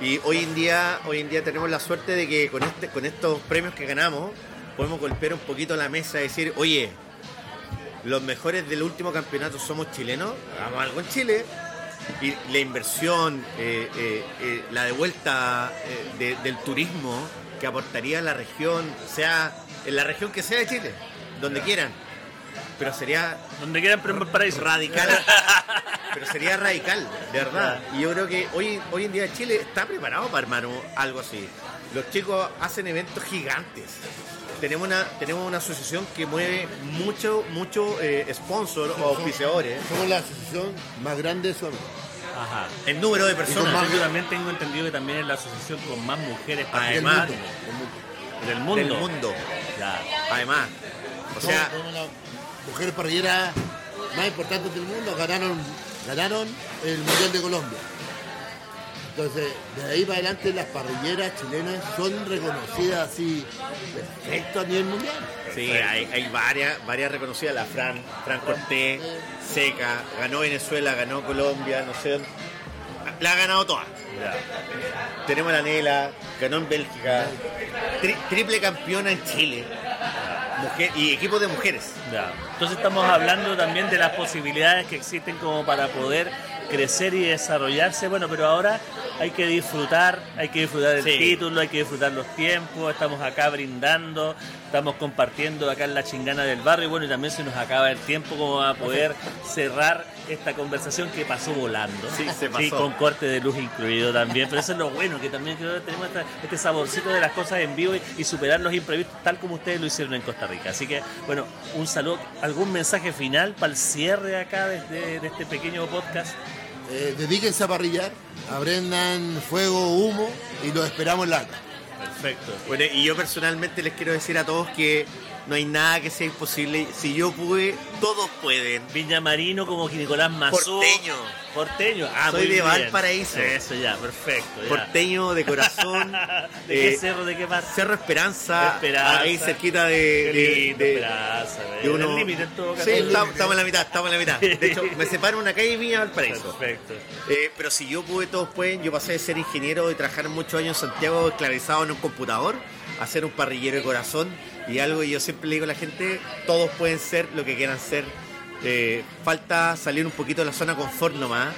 Y hoy en día, hoy en día tenemos la suerte de que con este, con estos premios que ganamos, podemos golpear un poquito la mesa y decir, oye, los mejores del último campeonato somos chilenos, hagamos algo en Chile. Y la inversión, eh, eh, eh, la devuelta eh, de- del turismo que aportaría a la región, sea en la región que sea de Chile, donde quieran. Pero sería Donde quieran, pero en Valparaíso. radical. [LAUGHS] pero sería radical, de verdad. Y yo creo que hoy, hoy en día Chile está preparado para armar algo así. Los chicos hacen eventos gigantes. Tenemos una, tenemos una asociación que mueve mucho, mucho eh, sponsor o auspiciadores Somos la asociación más grande de Sudamérica. Ajá. en número de personas. más- Yo también tengo entendido que también es la asociación con más mujeres Además, del mundo. del mundo. Ya. Además. O sea, somos las mujeres parrilleras más importantes del mundo. Ganaron, ganaron el Mundial de Colombia. Entonces, de ahí para adelante las parrilleras chilenas son reconocidas así perfecto a nivel mundial. Sí, hay, hay varias, varias reconocidas, la Fran, Fran Cortés, Seca, ganó Venezuela, ganó Colombia, no sé, la ha ganado todas. Tenemos la Nela, ganó en Bélgica, tri- triple campeona en Chile, mujer, y equipo de mujeres. Ya. Entonces estamos hablando también de las posibilidades que existen como para poder crecer y desarrollarse. Bueno, pero ahora hay que disfrutar, hay que disfrutar Sí. título, hay que disfrutar los tiempos, estamos acá brindando, estamos compartiendo acá en la chingana del barrio, bueno, y también se nos acaba el tiempo como a poder cerrar esta conversación que pasó volando. Sí, se pasó. con corte de luz incluido también, pero eso es lo bueno, que también creo que tenemos esta- este saborcito de las cosas en vivo y, y superar los imprevistos tal como ustedes lo hicieron en Costa Rica. Así que, bueno, un saludo, algún mensaje final para el cierre acá de, de este pequeño podcast. Eh, dedíquense a parrillar, aprendan fuego, humo y los esperamos en la. Perfecto. Bueno, y yo personalmente les quiero decir a todos que no hay nada que sea imposible. Si yo pude, todos pueden. Viña Marino como Nicolás Mazú. Porteño. Porteño. Ah, Soy muy de bien. Valparaíso. Eso ya, perfecto. ya. Porteño de corazón. [LAUGHS] ¿De qué eh, cerro, de qué parte? Cerro Esperanza, Esperanza. ahí cerquita de, Qué de- lindo, de- Esperanza, de el uno- límite en todo caso. Sí, estamos, estamos en la mitad, estamos en la mitad. De hecho, me separa una calle y Viña Valparaíso. Perfecto. Eh, pero si yo pude, todos pueden. Yo pasé de ser ingeniero y trabajar muchos años en Santiago esclavizado en un computador a ser un parrillero de corazón. Y algo que yo siempre le digo a la gente, todos pueden ser lo que quieran ser. Eh, falta salir un poquito de la zona confort nomás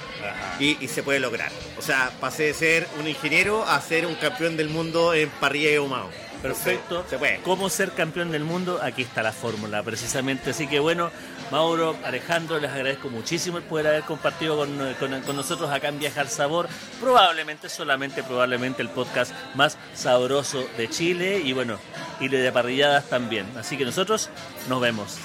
y, y se puede lograr. O sea, pasé de ser un ingeniero a ser un campeón del mundo en parrilla y ahumado. Perfecto. Se puede. ¿Cómo ser campeón del mundo? Aquí está la fórmula, precisamente. Así que bueno, Mauro, Alejandro, les agradezco muchísimo el poder haber compartido con, con- con nosotros acá en Viajar Sabor. Probablemente, solamente probablemente el podcast más sabroso de Chile y bueno, y de parrilladas también. Así que nosotros nos vemos.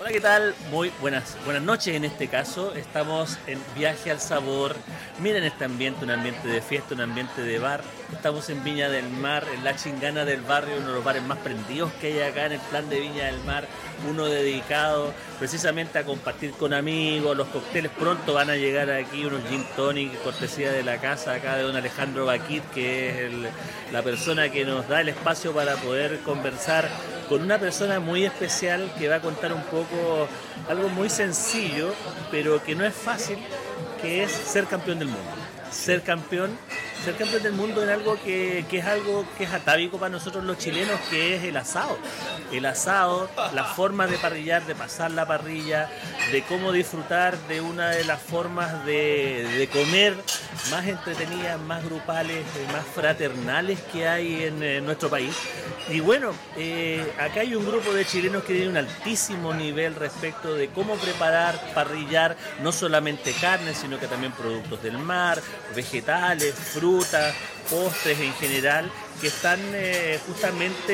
Hola, ¿qué tal? Muy buenas, buenas noches en este caso. Estamos en Viaje al Sabor. Miren este ambiente, un ambiente de fiesta, un ambiente de bar. Estamos en Viña del Mar, en la chingana del barrio, uno de los bares más prendidos que hay acá en el plan de Viña del Mar. Uno dedicado precisamente a compartir con amigos. Los cócteles pronto van a llegar aquí, unos gin tonic, cortesía de la casa acá de don Alejandro Baquit, que es la persona que nos da el espacio para poder conversar con una persona muy especial que va a contar un poco algo muy sencillo, pero que no es fácil, que es ser campeón del mundo. Ser campeón, ser campeón del mundo en algo que, que es algo que es atávico para nosotros los chilenos, que es el asado. El asado, la forma de parrillar, de pasar la parrilla, de cómo disfrutar de una de las formas de, comer más entretenidas, más grupales, eh, más fraternales que hay en eh, nuestro país. Y bueno, eh, acá hay un grupo de chilenos que tiene un altísimo nivel respecto de cómo preparar, parrillar, no solamente carne, sino que también productos del mar, vegetales, frutas, postres en general, que están eh, justamente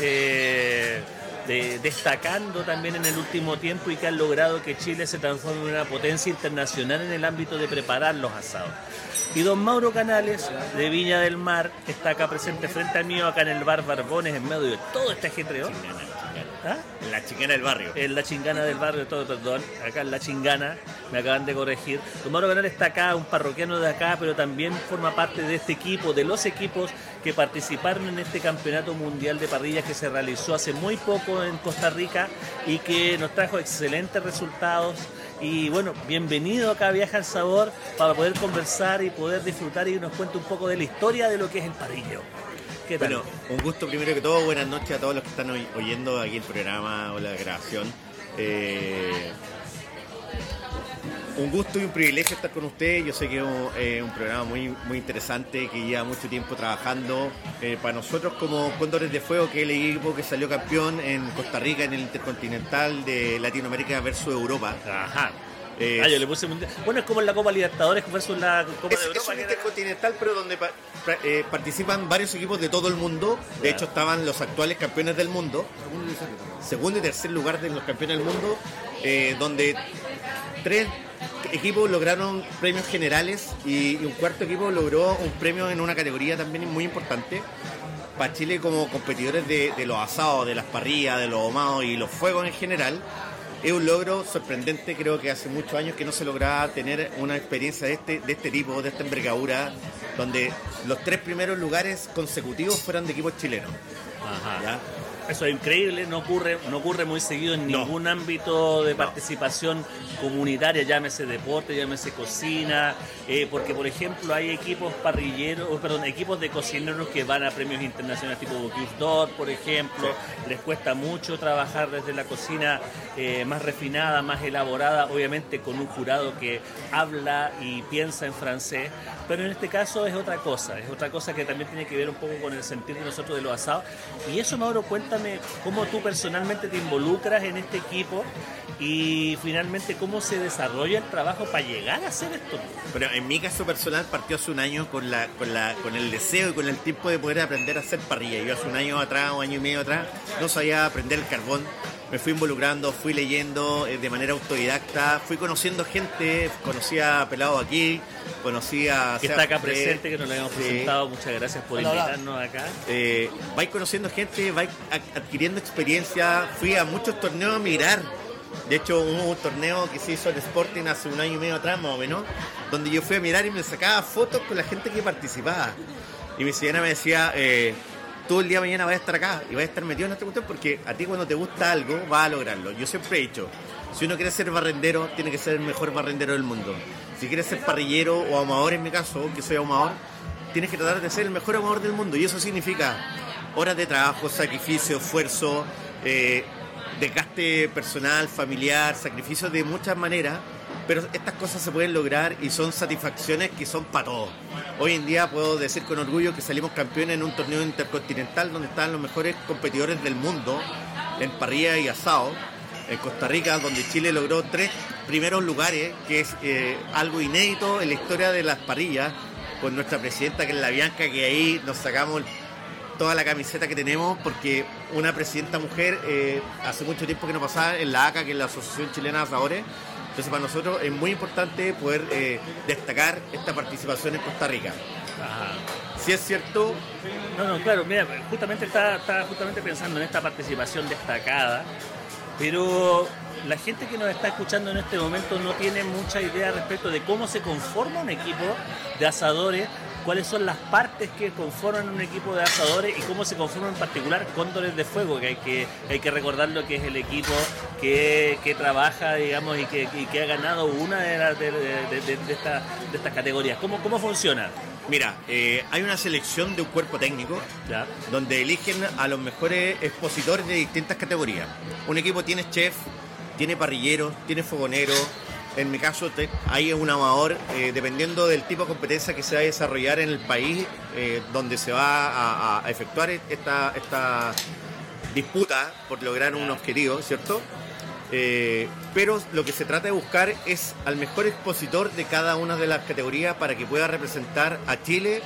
eh, de- destacando también en el último tiempo y que han logrado que Chile se transforme en una potencia internacional en el ámbito de preparar los asados. Y don Mauro Canales, de Viña del Mar, está acá presente frente a mí, acá en el bar Barbones, en medio de todo este ajetreo. ¿Ah? En la chingana del barrio. En la chingana del barrio, todo, perdón, acá en la chingana, me acaban de corregir. Don Mauro Canales está acá, un parroquiano de acá, pero también forma parte de este equipo, de los equipos que participaron en este campeonato mundial de parrillas que se realizó hace muy poco en Costa Rica y que nos trajo excelentes resultados. Y bueno, bienvenido acá a Viaja al Sabor para poder conversar y poder disfrutar y nos cuente un poco de la historia de lo que es el parrillo. ¿Qué tal? Bueno, un gusto primero que todo, buenas noches a todos los que están oy- oyendo aquí el programa o la grabación. Eh, un gusto y un privilegio estar con ustedes. Yo sé que es un, eh, un programa muy, muy interesante que lleva mucho tiempo trabajando. Eh, para nosotros como Cóndores de Fuego, que es el equipo que salió campeón en Costa Rica en el Intercontinental de Latinoamérica versus Europa. Ajá. Eh, ah, yo le puse mundial. Bueno, es como en la Copa Libertadores versus la Copa Es, de es Europa. un que era- intercontinental, pero donde pa- eh, participan varios equipos de todo el mundo. De hecho, estaban los actuales campeones del mundo, segundo y tercer lugar de los campeones del mundo, donde tres equipos lograron premios generales y, y un cuarto equipo logró un premio en una categoría también muy importante. Para Chile como competidores de, de los asados, de las parrillas, de los ahumados y los fuegos en general, es un logro sorprendente, creo que hace muchos años que no se lograba tener una experiencia de este, de este tipo, de esta envergadura, donde los tres primeros lugares consecutivos fueran de equipos chilenos. Ajá. Eso es increíble, no ocurre, no ocurre muy seguido en ningún ámbito de participación comunitaria, llámese deporte, llámese cocina, eh, porque por ejemplo hay equipos parrilleros, perdón, equipos de cocineros que van a premios internacionales tipo Bocuse por ejemplo, les cuesta mucho trabajar desde la cocina eh, más refinada, más elaborada, obviamente con un jurado que habla y piensa en francés, pero en este caso es otra cosa, es otra cosa que también tiene que ver un poco con el sentir de nosotros de los asados, y eso Mauro cuenta cómo tú personalmente te involucras en este equipo y finalmente cómo se desarrolla el trabajo para llegar a hacer esto. Pero en mi caso personal partió hace un año con la, con la, con el deseo y con el tiempo de poder aprender a hacer parrilla. Yo hace un año atrás, un año y medio atrás, no sabía aprender el carbón. Me fui involucrando, fui leyendo eh, de manera autodidacta, fui conociendo gente, conocí a Pelado aquí, conocí a... Que está acá presente, que nos lo habíamos presentado, muchas gracias por invitarnos acá. Eh, vais conociendo gente, vais adquiriendo experiencia, fui a muchos torneos a mirar de hecho, hubo un torneo que se hizo en Sporting hace un año y medio atrás, más o menos, donde yo fui a mirar y me sacaba fotos con la gente que participaba. Y mi señora me decía, eh, tú el día mañana vas a estar acá y vas a estar metido en esta cuestión porque a ti cuando te gusta algo vas a lograrlo. Yo siempre he dicho, si uno quiere ser barrendero, tiene que ser el mejor barrendero del mundo. Si quieres ser parrillero o ahumador en mi caso, que soy ahumador, tienes que tratar de ser el mejor ahumador del mundo. Y eso significa horas de trabajo, sacrificio, esfuerzo, eh, desgaste personal, familiar, sacrificios de muchas maneras, pero estas cosas se pueden lograr y son satisfacciones que son para todos. Hoy en día puedo decir con orgullo que salimos campeones en un torneo intercontinental donde están los mejores competidores del mundo en parrilla y asado. En Costa Rica, donde Chile logró tres primeros lugares, que es eh, algo inédito en la historia de las parrillas, con nuestra presidenta que es la Bianca, que ahí nos sacamos toda la camiseta que tenemos porque una presidenta mujer eh, hace mucho tiempo que no pasaba en la ACA, que es la Asociación Chilena de Asadores. Entonces para nosotros es muy importante poder eh, destacar esta participación en Costa Rica. Si es cierto... No, no, claro, mira, justamente estaba, justamente pensando en esta participación destacada, pero la gente que nos está escuchando en este momento no tiene mucha idea respecto de cómo se conforma un equipo de asadores cuáles son las partes que conforman un equipo de asadores y cómo se conforman en particular Cóndores de Fuego, que hay que, hay que recordar lo que es el equipo que, trabaja, digamos, y que, que, ha ganado una de, las de, estas categorías. ¿Cómo, cómo funciona? Mira, eh, hay una selección de un cuerpo técnico donde eligen a los mejores expositores de distintas categorías. Un equipo tiene chef, tiene parrillero, tiene fogonero, en mi caso hay un amador, eh, dependiendo del tipo de competencia que se va a desarrollar en el país eh, donde se va a, efectuar esta, esta, disputa por lograr un objetivo, ¿cierto? Eh, pero lo que se trata de buscar es al mejor expositor de cada una de las categorías para que pueda representar a Chile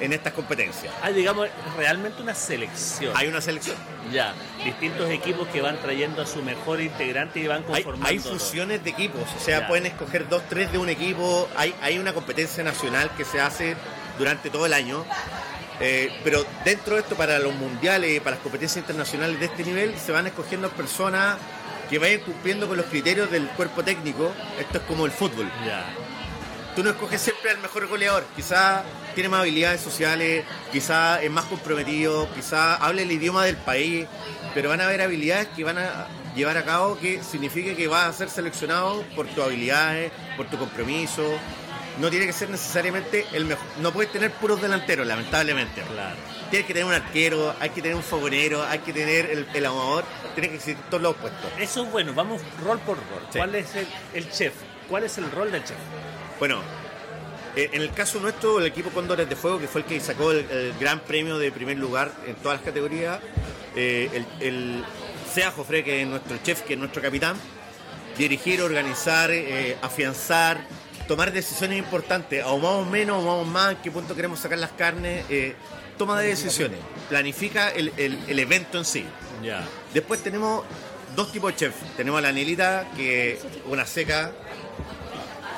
en estas competencias. Hay, digamos, realmente una selección. Hay una selección. Ya, distintos equipos que van trayendo a su mejor integrante y van conformando. Hay, fusiones de equipos, o sea, pueden escoger dos, tres de un equipo. Hay, hay una competencia nacional que se hace durante todo el año. Eh, pero dentro de esto, para los mundiales, para las competencias internacionales de este nivel, se van escogiendo personas que vayan cumpliendo con los criterios del cuerpo técnico. Esto es como el fútbol. Ya tú no escoges siempre al mejor goleador. Quizá tiene más habilidades sociales, quizá es más comprometido, quizá hable el idioma del país, pero van a haber habilidades que van a llevar a cabo que signifique que vas a ser seleccionado por tus habilidades, por tu compromiso. No tiene que ser necesariamente el mejor. No puedes tener puros delanteros, lamentablemente. Claro. Tienes que tener un arquero, hay que tener un fogonero, hay que tener el, el amador, tiene que existir todos los puestos. Eso es bueno, vamos rol por rol. ¿Cuál es el chef? ¿Cuál es el rol del chef? Bueno, eh, en el caso nuestro, el equipo Cóndores de Fuego, que fue el que sacó el, gran premio de primer lugar en todas las categorías, eh, el, el Sea Jofre, que es nuestro chef, que es nuestro capitán, dirigir, organizar, eh, afianzar, tomar decisiones importantes, ahumamos menos, ahumamos más, en qué punto queremos sacar las carnes, toma de decisiones, planifica el, evento en sí. Después tenemos dos tipos de chef. Tenemos a la Anelita, que es una seca,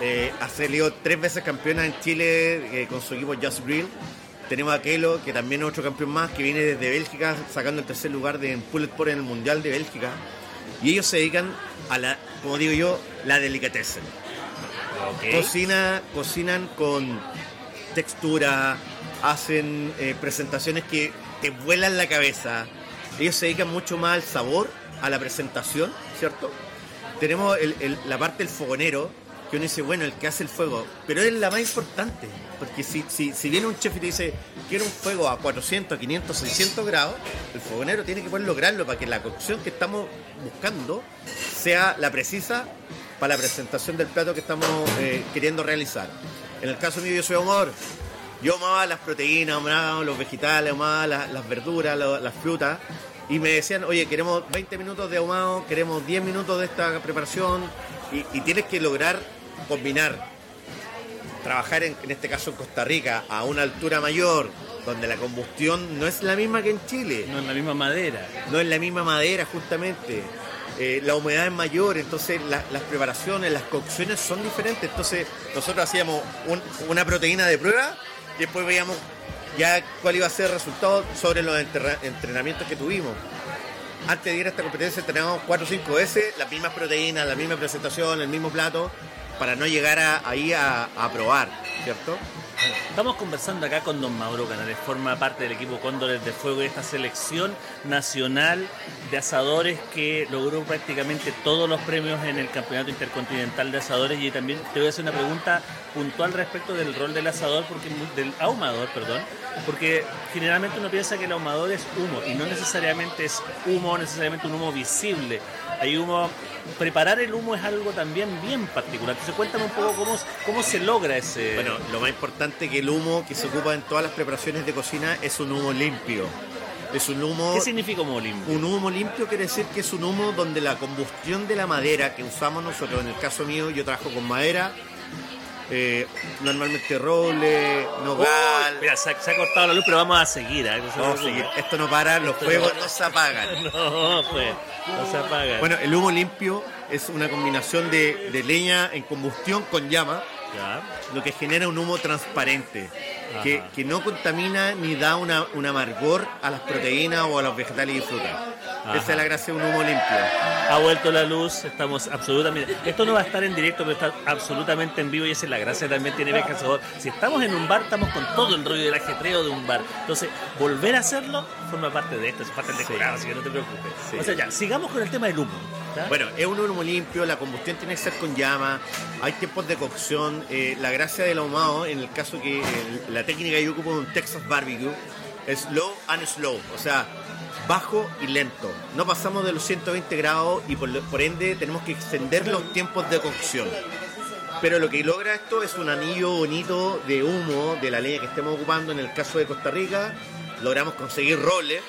eh, ha salido tres veces campeona en Chile eh, con su equipo Just Grill. Tenemos a Kelo, que también es otro campeón más, que viene desde Bélgica, sacando el tercer lugar de Pullet por en el Mundial de Bélgica. Y ellos se dedican a la, como digo yo, la delicatessen. Cocina, cocinan con textura, hacen eh, presentaciones que te vuelan la cabeza. Ellos se dedican mucho más al sabor, a la presentación, ¿cierto? Tenemos la parte del fogonero, que uno dice, bueno, el que hace el fuego, pero es la más importante, porque si, si, viene un chef y te dice, quiero un fuego a 400, 500, 600 grados, el fogonero tiene que poder lograrlo para que la cocción que estamos buscando sea la precisa para la presentación del plato que estamos eh, queriendo realizar. En el caso mío yo soy ahumador, yo amaba las proteínas, amaba los vegetales, amaba las, verduras, las frutas, y me decían, oye, queremos 20 minutos de ahumado, queremos 10 minutos de esta preparación, y tienes que lograr combinar, trabajar en, este caso en Costa Rica a una altura mayor, donde la combustión no es la misma que en Chile. No es la misma madera. No es la misma madera, justamente. Eh, la humedad es mayor, entonces las preparaciones, las cocciones son diferentes. Entonces nosotros hacíamos una proteína de prueba y después veíamos ya cuál iba a ser el resultado sobre los entrenamientos que tuvimos. Antes de ir a esta competencia entrenábamos 4 o 5 veces las mismas proteínas, la misma presentación, el mismo plato, para no llegar ahí a, probar, ¿cierto? Estamos conversando acá con don Mauro Canales, forma parte del equipo Cóndores de Fuego y esta selección nacional de asadores que logró prácticamente todos los premios en el Campeonato Intercontinental de Asadores y también te voy a hacer una pregunta puntual respecto del rol del asador, porque del ahumador, perdón, porque generalmente uno piensa que el ahumador es humo y no necesariamente es humo, necesariamente un humo visible. Hay humo preparar el humo es algo también bien particular. Entonces cuéntame un poco cómo, cómo se logra ese... Bueno, lo más importante que el humo que se ocupa en todas las preparaciones de cocina es un humo limpio. Es un humo... ¿Qué significa humo limpio? Un humo limpio quiere decir que es un humo donde la combustión de la madera que usamos nosotros, en el caso mío yo trabajo con madera, eh, normalmente roble, nogal. mira, se ha, cortado la luz, pero vamos a seguir. ¿eh? Vamos a seguir. Esto no para, los fuegos no, se apagan. [LAUGHS] No, pues, no se apagan. Bueno, el humo limpio es una combinación de, leña en combustión con llama, lo que genera un humo transparente. Que, que, no contamina ni da una, un amargor a las proteínas o a los vegetales y frutas. Esa es la gracia de un humo limpio. Ha vuelto la luz, estamos absolutamente. Esto no va a estar en directo, pero está absolutamente en vivo y esa es la gracia también tiene Sabor. Si estamos en un bar, estamos con todo el rollo del ajetreo de un bar. Entonces, volver a hacerlo forma parte de esto, es parte del decorado, así que no te preocupes. O sea, ya, sigamos con el tema del humo. Bueno, es un humo limpio, la combustión tiene que ser con llama, hay tiempos de cocción. Eh, la gracia del ahumado, en el caso que la técnica que yo ocupo un Texas Barbecue, es low and slow. O sea, bajo y lento. No pasamos de los 120 grados y por, ende tenemos que extender los tiempos de cocción. Pero lo que logra esto es un anillo bonito de humo de la leña que estemos ocupando. En el caso de Costa Rica, logramos conseguir roble,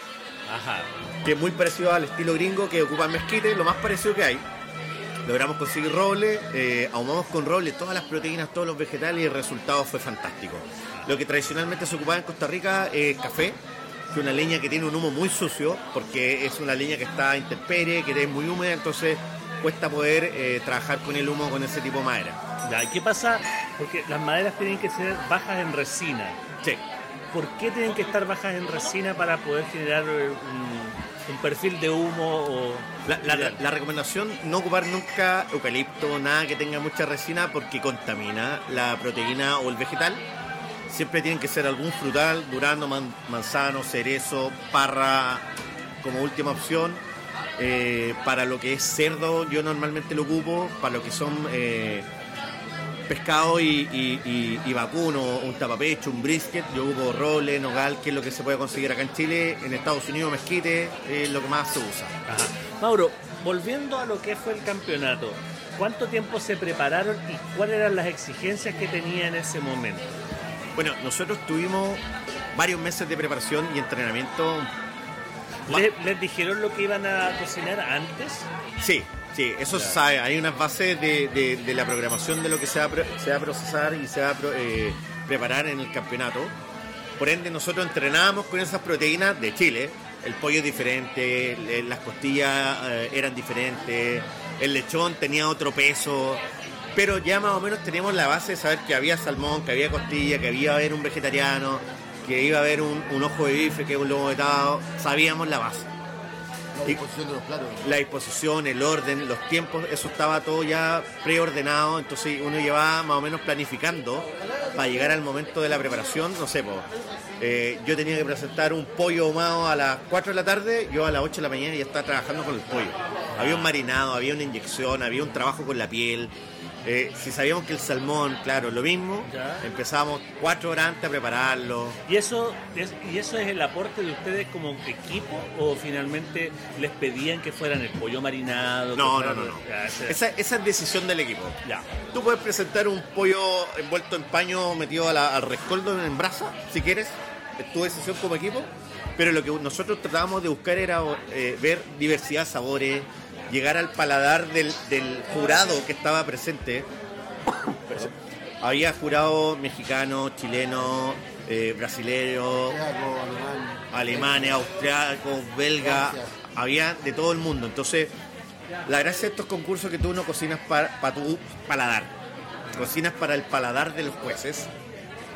que es muy parecido al estilo gringo que ocupa mezquite, lo más parecido que hay. Logramos conseguir roble, eh, ahumamos con roble todas las proteínas, todos los vegetales y el resultado fue fantástico. Lo que tradicionalmente se ocupaba en Costa Rica es café, que una leña que tiene un humo muy sucio, porque es una leña que está intemperie, que es muy húmeda, entonces cuesta poder eh, trabajar con el humo con ese tipo de madera. Ya, ¿y qué pasa? Porque las maderas tienen que ser bajas en resina. Sí. ¿Por qué tienen que estar bajas en resina para poder generar eh, un, perfil de humo? O... La, la, recomendación no ocupar nunca eucalipto, nada que tenga mucha resina porque contamina la proteína o el vegetal siempre tienen que ser algún frutal, durano, manzano, cerezo, parra como última opción. Eh, para lo que es cerdo yo normalmente lo ocupo, para lo que son eh, pescado y, vacuno, un tapapecho, un brisket, yo ocupo roble, nogal, que es lo que se puede conseguir acá en Chile, en Estados Unidos mezquite, es lo que más se usa. Mauro, volviendo a lo que fue el campeonato, ¿cuánto tiempo se prepararon y cuáles eran las exigencias que tenía en ese momento? Bueno, nosotros tuvimos varios meses de preparación y entrenamiento. ¿Les, dijeron lo que iban a cocinar antes? Sí, sí, eso se sabe. Hay unas bases de, la programación de lo que se va, a procesar y se va a eh, preparar en el campeonato. Por ende, nosotros entrenábamos con esas proteínas de Chile. El pollo es diferente, las costillas eh, eran diferentes, el lechón tenía otro peso pero ya más o menos teníamos la base de saber que había salmón, que había costilla, que había a haber un vegetariano, que iba a haber un, ojo de bife, que es un lomo vetado, sabíamos la base. La disposición de los platos. La disposición, el orden, los tiempos, eso estaba todo ya preordenado, entonces uno llevaba más o menos planificando para llegar al momento de la preparación, no sé, pues, yo tenía que presentar un pollo ahumado a las 4 de la tarde, yo a las 8 de la mañana ya estaba trabajando con el pollo. Había un marinado, había una inyección, había un trabajo con la piel, eh, si sabíamos que el salmón, claro, lo mismo, empezábamos cuatro horas antes a prepararlo. ¿Y eso, es, ¿Y eso es el aporte de ustedes como equipo o finalmente les pedían que fueran el pollo marinado? No, no, no. no. esa, esa, es decisión del equipo. Ya. Tú puedes presentar un pollo envuelto en paño metido al rescoldo en brasa, si quieres. Es tu decisión como equipo. Pero lo que nosotros tratábamos de buscar era eh, ver diversidad de sabores, llegar al paladar del, jurado que estaba presente. [COUGHS] Había jurado mexicano, chileno, eh, brasileño, alemanes, austriacos, belga, había de todo el mundo. Entonces, la gracia de estos concursos es que tú no cocinas para, para tu paladar, cocinas para el paladar de los jueces,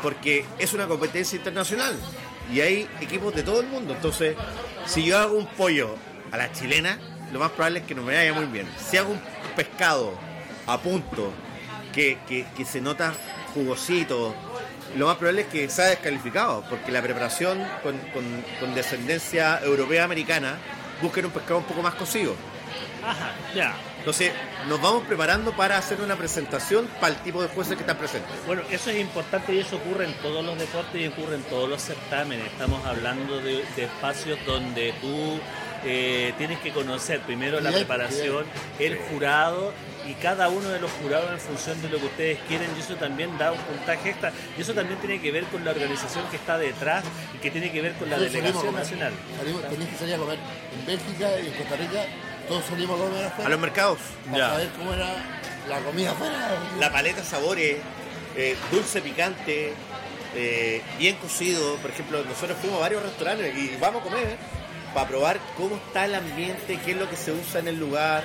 porque es una competencia internacional y hay equipos de todo el mundo. Entonces, si yo hago un pollo a la chilena, lo más probable es que no me vaya muy bien. Si hago un pescado a punto, que, se nota jugosito, lo más probable es que sea descalificado, porque la preparación con, descendencia europea-americana busquen un pescado un poco más cocido. Ajá, ya. Entonces, nos vamos preparando para hacer una presentación para el tipo de jueces que están presentes. Bueno, eso es importante y eso ocurre en todos los deportes y ocurre en todos los certámenes. Estamos hablando de espacios donde tú eh, tienes que conocer primero la preparación, el jurado y cada uno de los jurados en función de lo que ustedes quieren y eso también da un puntaje extra y eso también tiene que ver con la organización que está detrás y que tiene que ver con la delegación nacional. Salimos, que salir a comer en Bélgica y en Costa Rica, todos salimos a comer afuera. A los mercados. Para saber cómo era la comida afuera. La paleta sabores, eh, dulce picante, eh, bien cocido. Por ejemplo, nosotros fuimos a varios restaurantes y vamos a comer para probar cómo está el ambiente, qué es lo que se usa en el lugar.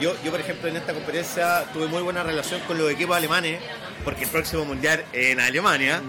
Yo, yo, por ejemplo, en esta conferencia tuve muy buena relación con los equipos alemanes, porque el próximo mundial en Alemania.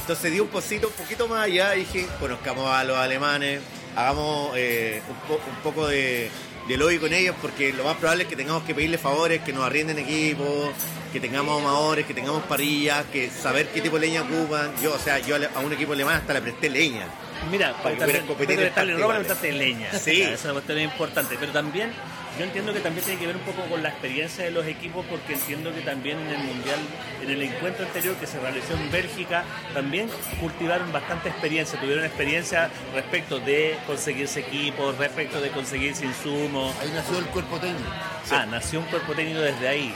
Entonces di un poquito, un poquito más allá y dije, conozcamos a los alemanes, hagamos eh, un, poco de, de lobby con ellos, porque lo más probable es que tengamos que pedirle favores, que nos arrienden equipos, que tengamos amadores, que tengamos parrillas, que saber qué tipo de leña ocupan. Yo, o sea, yo a un equipo alemán hasta le presté leña. Mira, para que competir en ropa le leña. Sí. Esa es una cuestión importante. Pero también, yo entiendo que también tiene que ver un poco con la experiencia de los equipos, porque entiendo que también en el Mundial, en el encuentro anterior que se realizó en Bélgica, también cultivaron bastante experiencia, tuvieron experiencia respecto de conseguirse equipos, respecto de conseguirse insumos. Ahí nació el cuerpo técnico. Ah, nació un cuerpo técnico desde ahí.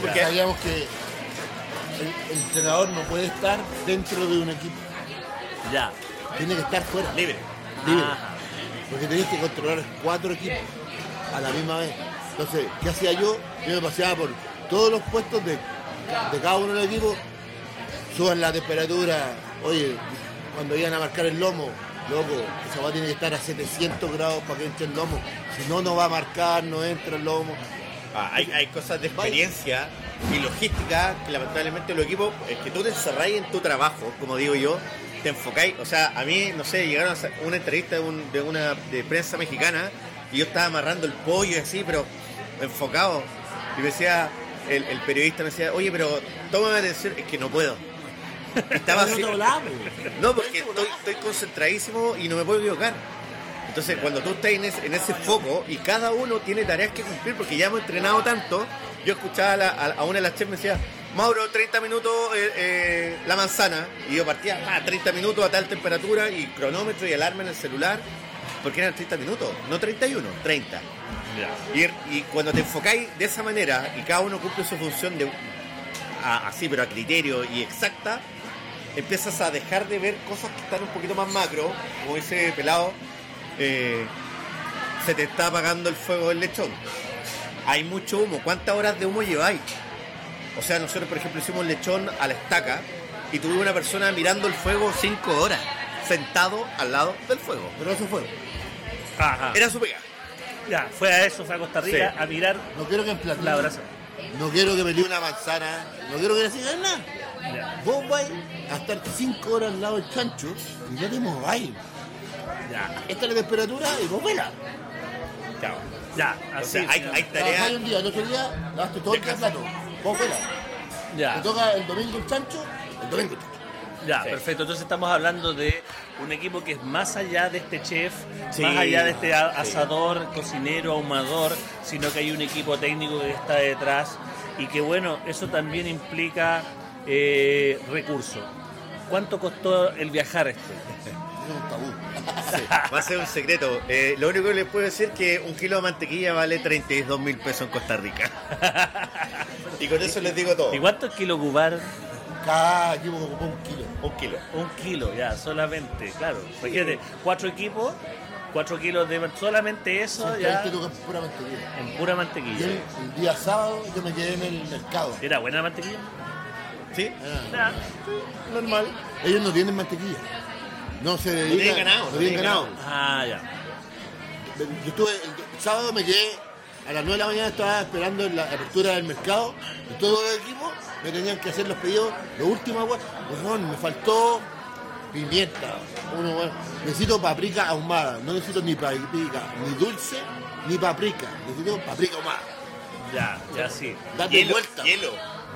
porque sabíamos que el entrenador no puede estar dentro de un equipo. Ya, tiene que estar fuera. Libre. Libre. Porque tenías que controlar cuatro equipos a la misma vez. Entonces, ¿qué hacía yo? Yo me paseaba por todos los puestos de, cada uno del equipo, suban la temperatura. Oye, cuando iban a marcar el lomo, loco, esa va tiene que estar a 700 grados para que entre el lomo. Si no, no va a marcar, no entra el lomo. Ah, hay, hay, cosas de experiencia y logística que lamentablemente los equipos, es que tú te encerráis en tu trabajo, como digo yo, te enfocáis, o sea, a mí, no sé, llegaron a una entrevista de, una de prensa mexicana y yo estaba amarrando el pollo así, pero enfocado. Y me decía, el, periodista me decía, oye, pero tómame atención, es que no puedo. Estaba así. No, porque estoy, concentradísimo y no me puedo equivocar. Entonces, cuando tú estás en ese, en ese, foco y cada uno tiene tareas que cumplir, porque ya hemos entrenado tanto, yo escuchaba a, una de las chefs me decía, Mauro, 30 minutos eh, eh, la manzana. Y yo partía, ah, 30 minutos a tal temperatura y cronómetro y alarma en el celular. Porque eran 30 minutos, no 31, 30. Y, cuando te enfocáis de esa manera y cada uno cumple su función de así, pero a criterio y exacta, empiezas a dejar de ver cosas que están un poquito más macro, como ese pelado, eh, se te está apagando el fuego del lechón. Hay mucho humo. ¿Cuántas horas de humo lleváis? O sea, nosotros, por ejemplo, hicimos lechón a la estaca y tuve una persona mirando el fuego cinco horas, sentado al lado del fuego. Pero eso fue. Ajá. Era su pega. Ya, fue a eso, fue a Costa Rica a mirar. No quiero que en la brasa. No quiero que me dé una manzana. No quiero que le sigan nada. Ya. Vos vais a estar cinco horas al lado del chancho y no te mováis. Ya. Esta es la temperatura y vos vela. Chao. Ya, O sea, hay, hay Trabajáis tareas. un día, el otro día lavaste todo el plato. Vos fuera. ya. Te toca el domingo el chancho, el domingo el chancho. Ya, Sí. perfecto. Entonces estamos hablando de un equipo que es más allá de este chef, Sí, más allá de este sí. asador, cocinero, ahumador, sino que hay un equipo técnico que está detrás y que bueno, eso también implica eh, recursos. ¿Cuánto costó el viajar esto? [LAUGHS] Es un tabú. Va a ser un secreto. Eh, lo único que les puedo decir es que un kilo de mantequilla vale 32 mil pesos en Costa Rica. y con eso les digo todo. ¿Y cuántos kilos cubar? Cada equipo ocupó un kilo. Un kilo. Un kilo, ya, solamente, claro. Imagínate, cuatro equipos, cuatro kilos de solamente eso, ya, 20 lucas pura mantequilla. en pura Y mantequilla. el, el día sábado yo me quedé en el mercado. ¿Era buena la mantequilla? ¿Sí? Ah. Normal. Ellos no tienen mantequilla. No se dedican. tienen ganado, No no tienen ganado. Ah, ya. Yo estuve, el sábado me quedé, a las 9 de la mañana estaba esperando la apertura del mercado y todos los equipos me tenían que hacer los pedidos, lo último, weón, weón, me faltó pimienta, uno, weón, necesito paprika ahumada, no necesito ni paprika, ni dulce, ni paprika, necesito paprika ahumada. Ya, ya sí. Date Hielo, vuelta. hielo.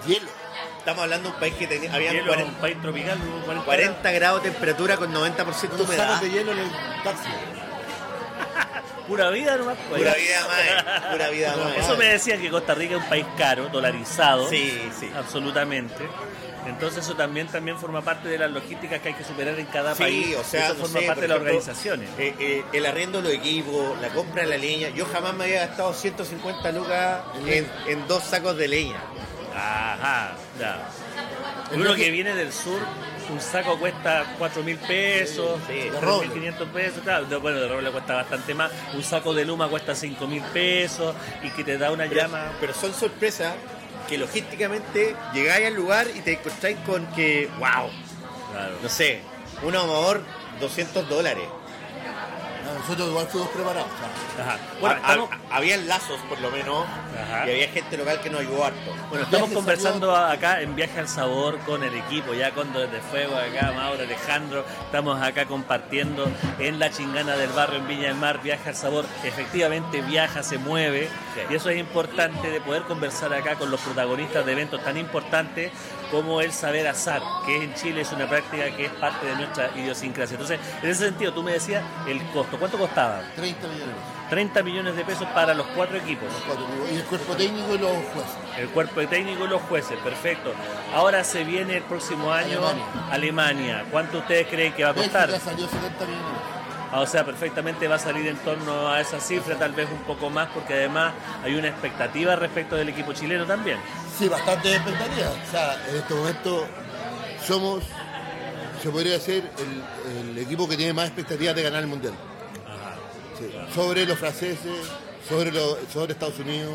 Hielo. Estamos hablando de un país que tenía, había Hielo, 40, un país tropical, 40, 40 grados de temperatura con 90% Unos humedad. sacos de hielo en el taxi. [LAUGHS] Pura vida nomás. pues. Pura vida más. Pura vida más. Eso me decía que Costa Rica es un país caro, dolarizado. Sí, sí. Absolutamente. Entonces eso también también forma parte de las logísticas que hay que superar en cada Sí, país. o sea, eso no forma sé, parte de las ejemplo, organizaciones. eh, eh, el arriendo de los equipos, la compra de la leña. Yo jamás me había gastado 150 lucas en, en dos sacos de leña. Ajá, ya. Uno que viene del sur, un saco cuesta 4 mil pesos, Sí, de 3 roble. mil 500 pesos, claro. bueno, de roble cuesta bastante más. Un saco de luma cuesta 5 mil pesos y que te da una Pero, llama. pero son sorpresas que logísticamente llegáis al lugar y te encontráis con que, wow, Claro. no sé, un ahumador 200 dólares. No, Nosotros igual fuimos preparados. o sea, Ajá. Bueno, Ha- ha- estamos, habían lazos por lo menos Ajá. y había gente local que nos ayudó harto. Bueno, estamos Viaje conversando acá en Viaje al Sabor con el equipo, ya con Desde Fuego, acá Mauro, Alejandro, estamos acá compartiendo en la chingana del barrio en Viña del Mar, Viaje al Sabor, efectivamente viaja, se mueve, Sí. y eso es importante de poder conversar acá con los protagonistas de eventos tan importantes como el saber asar, que en Chile es una práctica que es parte de nuestra idiosincrasia. Entonces, en ese sentido, tú me decías el costo, ¿cuánto costaba? 30 millones. 30 millones de pesos para los cuatro equipos. Los cuatro equipos. Y el cuerpo técnico y los jueces. El cuerpo técnico y los jueces, perfecto. Ahora se viene el próximo año Alemania. Alemania. ¿Cuánto ustedes creen que va a Bélgica costar? salió 70 millones. Ah, O sea, perfectamente va a salir en torno a esa cifra, tal vez un poco más, porque además hay una expectativa respecto del equipo chileno también. Sí, bastante expectativas. O sea, en este momento somos, se podría decir, el, el equipo que tiene más expectativas de ganar el Mundial. Sí. Sobre los franceses, sobre, los, sobre Estados Unidos,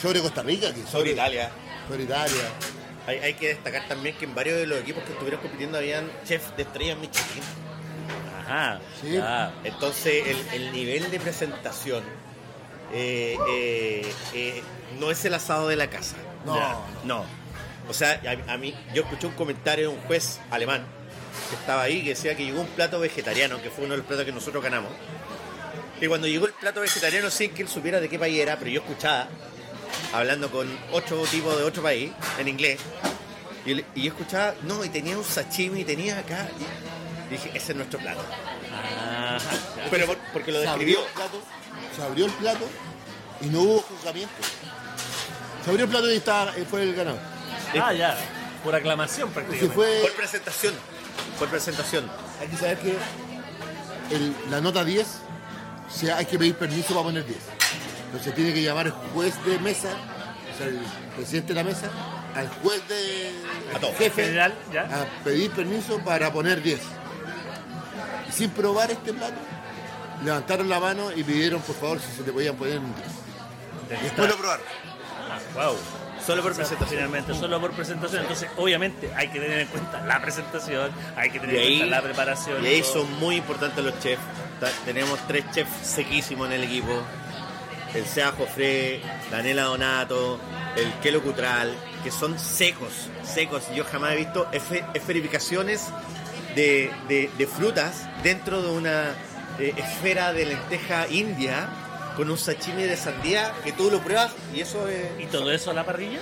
sobre Costa Rica, que Sobre Italia. Sobre Italia. Hay, hay que destacar también que en varios de los equipos que estuvieron compitiendo habían chefs de estrellas Michelin. Ajá. Sí. Entonces el, el nivel de presentación eh, eh, eh, no es el asado de la casa. No, no. O sea, a, a mí, yo escuché un comentario de un juez alemán que estaba ahí que decía que llegó un plato vegetariano, que fue uno de los platos que nosotros ganamos. Y cuando llegó el plato vegetariano, sin que él supiera de qué país era, pero yo escuchaba, hablando con ocho tipos de otro país, en inglés, y, yo escuchaba, no, y tenía un sashimi, y tenía acá, y dije, ese es nuestro plato. Ya. Pero por- porque lo se abrió describió. el plato, se abrió el plato y no hubo juzgamiento. Se abrió el plato y estaba, eh, fue el ganador. Ah, ya. Por aclamación prácticamente. fue, Por presentación. Por presentación. hay que saber que el- la nota 10, o sea, hay que pedir permiso para poner 10. Entonces tiene que llamar el juez de mesa, o sea, el presidente de la mesa, al juez de A todo. jefe General, ya. a pedir permiso para poner 10. Y sin probar este plato, levantaron la mano y pidieron por favor si se le podían poner un 10. Y después lo probaron. Wow. Solo por O sea, presentación. Finalmente, solo por presentación. Entonces, obviamente, hay que tener en cuenta la presentación, hay que tener Y en ahí, cuenta la preparación. y ahí todo. son muy importantes los chefs. Tenemos tres chefs sequísimos en el equipo. El Sea Jofre, Daniela Donato, el Kelo Cutral, que son secos, secos. Yo jamás he visto esferificaciones de, de- de frutas dentro de una eh, esfera de lenteja india con un sashimi de sandía que tú lo pruebas y eso es. ¿Y todo eso a la parrilla?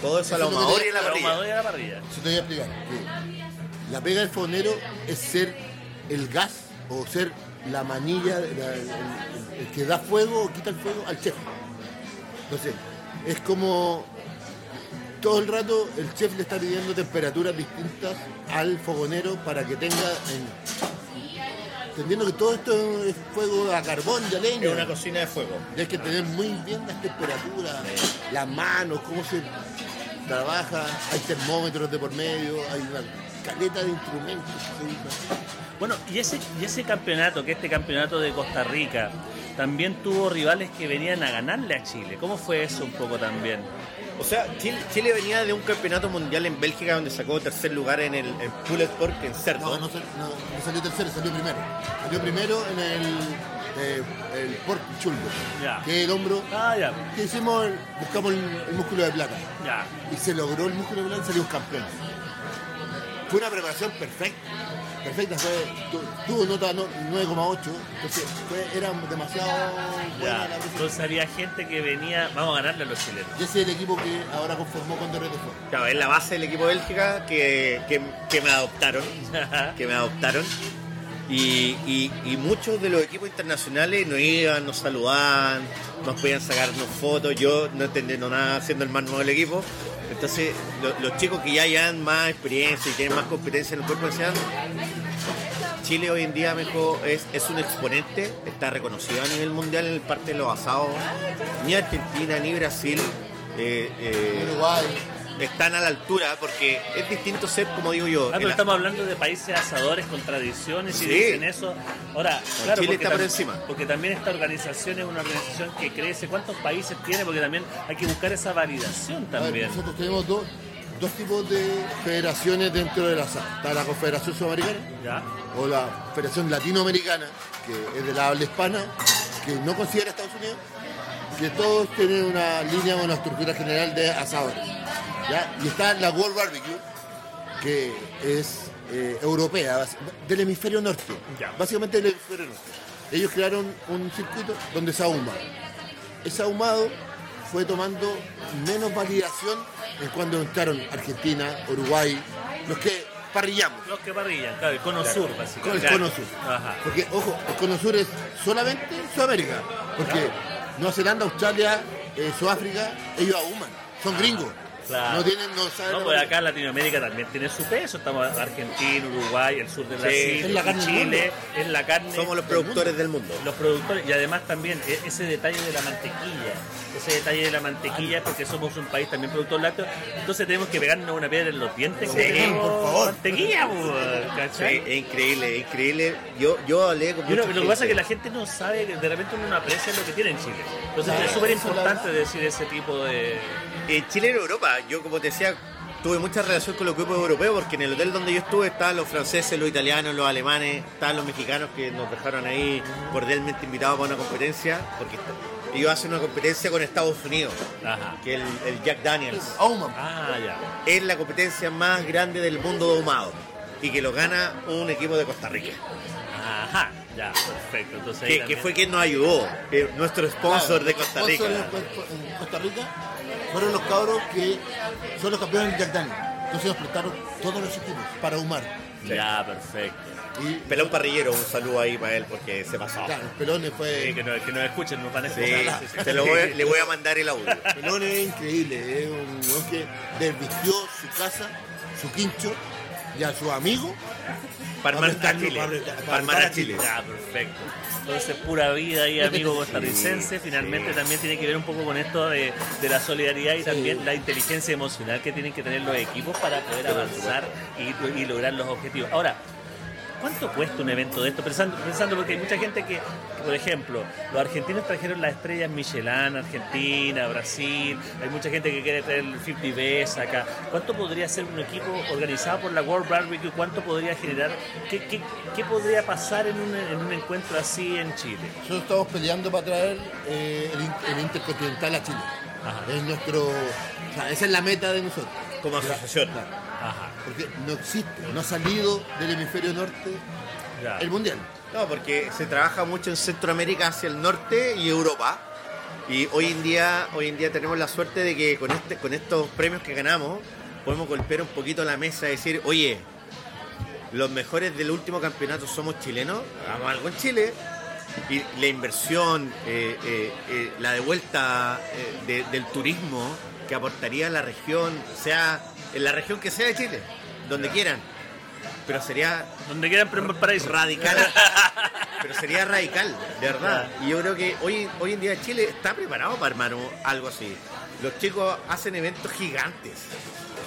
Todo eso a la y a parrilla. ahumadora y a la parrilla. Eso te voy a explicar. que la pega del fonero es ser el gas o ser la manilla, la- el, el- el que da fuego o quita el fuego al chef. Entonces, es como todo el rato el chef le está pidiendo temperaturas distintas al fogonero para que tenga, en- entendiendo que todo esto es fuego a carbón y a leña. Es una cocina de fuego. Hay que tener muy bien las temperaturas, las manos, cómo se trabaja, hay termómetros de por medio, hay una caleta de instrumentos que se usan. Bueno, y ese, y ese campeonato, que este campeonato de Costa Rica, también tuvo rivales que venían a ganarle a Chile. ¿Cómo fue eso un poco también? O sea, Chile, Chile venía de un campeonato mundial en Bélgica donde sacó tercer lugar en el en Pork en cerdo. No, no, no, no salió tercero, salió primero. Salió primero en el, eh, el pork Ya. que es el hombro. Ah, ya, que hicimos? El- buscamos el, el músculo de plata. ya. y se logró el músculo de plata y salimos campeones. Fue una preparación perfecta. Perfecta, fue, tu- tuvo nota no- 9,8, entonces fue, era demasiado buena Ya, la preparación. entonces había gente que venía, vamos a ganarle a los chilenos. Y ese es el equipo que ahora conformó con Torres de Fuego. Claro, es la base del equipo de Bélgica que, que, que me adoptaron. [LAUGHS] que me adoptaron. Y, y- muchos de los equipos internacionales nos iban, nos saludaban, nos podían sacarnos fotos, yo no entendiendo nada siendo el más nuevo del equipo. Entonces, lo- los chicos que ya llevan más experiencia y tienen más competencia en el cuerpo decían, Chile hoy en día mejor es, es un exponente, está reconocido a nivel mundial en el parte de los asados. Ni Argentina ni Brasil eh, eh, Uruguay, están a la altura porque es distinto ser, como digo yo, Ah, pero estamos hablando de países asadores con tradiciones y dicen eso. Ahora, claro, Chile porque está por tam- encima. Porque también esta organización es una organización que crece. ¿Cuántos países tiene? Porque también hay que buscar esa validación ver, también. nosotros tenemos dos, dos tipos de federaciones dentro de la SAD. Está la Confederación Sudamericana ¿Ya? o la Federación Latinoamericana, que es de la habla hispana, que no considera Estados Unidos, que todos tienen una línea o una estructura general de asadores. ¿Ya? Y está la World Barbecue, que es eh, europea, del hemisferio norte, Ya. básicamente del hemisferio norte. Ellos crearon un circuito donde se ahuma. Ese ahumado fue tomando menos validación en cuando entraron Argentina, Uruguay, los que parrillamos. Los que parrillan, claro, el cono sur, Con el básicamente. cono sur. Ajá. Porque, ojo, el cono sur es solamente Sudamérica. Porque Nueva Zelanda, Australia, eh, Sudáfrica, ellos ahuman. Son gringos. Claro. No tienen, no saben. No, pues acá Latinoamérica también tiene su peso. Estamos Argentina, Uruguay, el sur de Brasil, es la carne del Chile, es la carne. somos los productores del mundo. los productores y además también e- ese detalle de la mantequilla ese detalle de la mantequilla porque somos un país también productor lácteo entonces tenemos que pegarnos una piedra en los dientes Sí, tenemos por favor. mantequilla Sí, es increíble, es increíble. Yo, yo hablé con lo que pasa es que la gente no sabe de repente uno no aprecia lo que tiene en Chile entonces es súper importante decir ese tipo de En Chile en Europa, yo como te decía, tuve mucha relación con los grupos europeos porque en el hotel donde yo estuve estaban los franceses, los italianos, los alemanes, estaban los mexicanos que nos dejaron ahí cordialmente invitados para una competencia, porque ellos hacen una competencia con Estados Unidos, ajá que el, el Jack Daniels Ahuman. ah ya es la competencia más grande del mundo de ahumado y que lo gana un equipo de Costa Rica. ajá ya perfecto entonces Que, fue quien nos ayudó, eh, nuestro sponsor Claro, de Costa Rica. en Costa Rica fueron los cabros que son los campeones del Jack Daniel. Entonces nos prestaron todos los equipos para ahumar. ya perfecto Y Pelón Parrillero, un saludo ahí para él porque se pasó. claro, Pelones fue. Sí, que, nos, que nos escuchen nos van a Sí, escuchar sí, sí. Te lo voy a- le voy a mandar el audio. Pelón es increíble, es un weón que desvistió su casa, su quincho y a su amigo. Para Para armar a Chile. para armar a Chile. Ya, perfecto. Entonces, pura vida ahí, amigo [LAUGHS] costarricense. Finalmente también tiene que ver un poco con esto de, de la solidaridad y también la inteligencia emocional que tienen que tener los equipos para poder avanzar y, y lograr los objetivos. Ahora, ¿cuánto cuesta un evento de esto? Pensando, pensando porque hay mucha gente que, que, por ejemplo, los argentinos trajeron las estrellas Michelin, Argentina, Brasil. Hay mucha gente que quiere traer el 50 Best acá. ¿Cuánto podría ser un equipo organizado por la World Barbecue? ¿Cuánto podría generar? ¿Qué, qué, qué podría pasar en un, en un encuentro así en Chile? Nosotros estamos peleando para traer eh, el, in- el Intercontinental a Chile. Ajá. Es nuestro. o sea, esa es la meta de nosotros. Como asociación. Ajá. Porque no existe, no ha salido del hemisferio norte el mundial. No, porque se trabaja mucho en Centroamérica hacia el norte y Europa. Y hoy en día, hoy en día tenemos la suerte de que con este, con estos premios que ganamos, podemos golpear un poquito la mesa y decir, oye, los mejores del último campeonato somos chilenos, hagamos algo en Chile. Y la inversión, eh, eh, eh, la devuelta del turismo que aportaría a la región, sea en la región que sea de Chile, donde quieran. Pero sería. Donde quieran, pero en paraíso. Radical. [LAUGHS] pero sería radical, de verdad. Y yo creo que hoy, hoy en día Chile está preparado para armar algo así. Los chicos hacen eventos gigantes.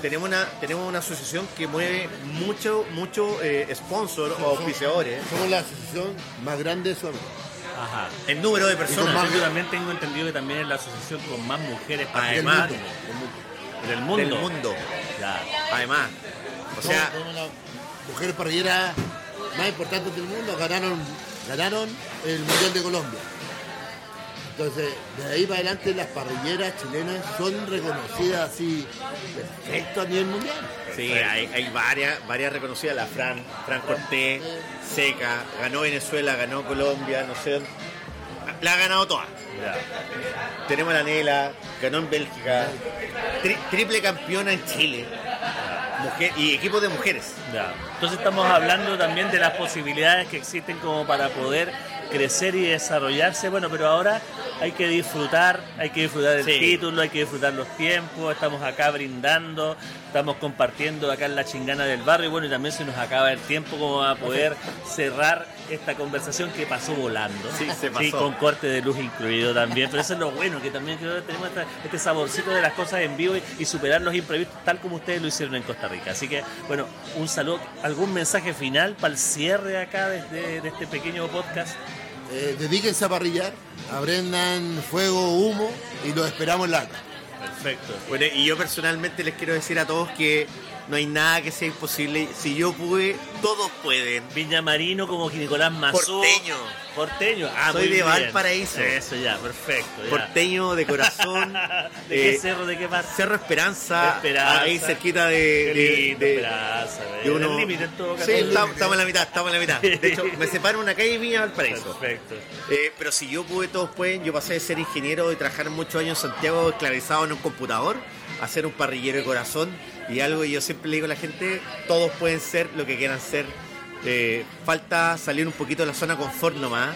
Tenemos una, tenemos una asociación que mueve mucho, mucho eh, sponsor o auspiciadores. Somos la asociación más grande de Sudamérica. Ajá. El número de personas. Yo también tengo entendido que también es la asociación con más mujeres además del mundo. Del mundo. Además. O sea, mujeres parrilleras más importantes del mundo ganaron, ganaron el Mundial de Colombia. Entonces, de ahí para adelante las parrilleras chilenas son reconocidas así perfecto a nivel mundial. Sí, hay, varias, varias reconocidas, la Fran, Fran Cortés, Seca, ganó Venezuela, ganó Colombia, no sé, la ha ganado todas. Tenemos la Nela, ganó en Bélgica, triple campeona en Chile. Y equipos de mujeres. Entonces estamos hablando también de las posibilidades que existen como para poder crecer y desarrollarse. Bueno, pero ahora hay que disfrutar, hay que disfrutar del título, hay que disfrutar los tiempos, estamos acá brindando, estamos compartiendo acá en la chingana del barrio, bueno, y también se nos acaba el tiempo como a poder cerrar esta conversación que pasó volando. Sí, se pasó. con corte de luz incluido también, pero eso es lo bueno, que también tenemos este saborcito de las cosas en vivo y, superar los imprevistos tal como ustedes lo hicieron en Costa Rica. Así que, bueno, un saludo, algún mensaje final para el cierre acá de, de este pequeño podcast. Eh, dedíquense a parrillar, aprendan fuego, humo y los esperamos en la Perfecto. Bueno, y yo personalmente les quiero decir a todos que no hay nada que sea imposible. Si yo pude, todos pueden. Viña Marino como Nicolás Mazú. Porteño. Porteño. Ah, Soy de Valparaíso. Eso ya, perfecto. Porteño de corazón. [LAUGHS] ¿De qué eh, cerro? ¿De qué parte? Cerro Esperanza. Esperanza. Ahí cerquita de. de, Esperanza. De uno... límite en todo caso. Sí, estamos, en la mitad, estamos en la mitad. De hecho, me separo una calle y Viña Valparaíso. Perfecto. Eh, pero si yo pude, todos pueden. Yo pasé de ser ingeniero y trabajar muchos años en Santiago esclavizado en un computador a ser un parrillero de corazón y algo que yo siempre le digo a la gente, todos pueden ser lo que quieran ser. Eh, falta salir un poquito de la zona confort nomás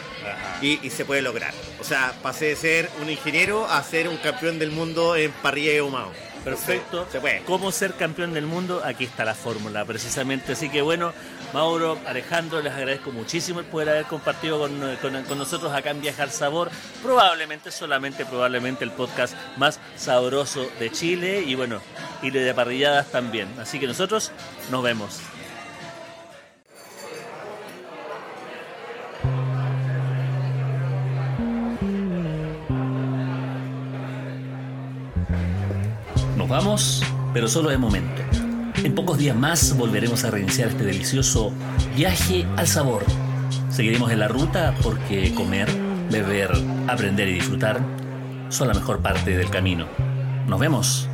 y, se puede lograr. O sea, pasé de ser un ingeniero a ser un campeón del mundo en parrilla y ahumado. Perfecto. Se puede. ¿Cómo ser campeón del mundo? Aquí está la fórmula, precisamente. Así que bueno, Mauro, Alejandro, les agradezco muchísimo el poder haber compartido con, nosotros acá en Viajar Sabor. Probablemente, solamente probablemente el podcast más sabroso de Chile y bueno, y de parrilladas también. Así que nosotros nos vemos. Nos vamos, pero solo de momento. En pocos días más volveremos a reiniciar este delicioso viaje al sabor. Seguiremos en la ruta porque comer, beber, aprender y disfrutar son la mejor parte del camino. Nos vemos.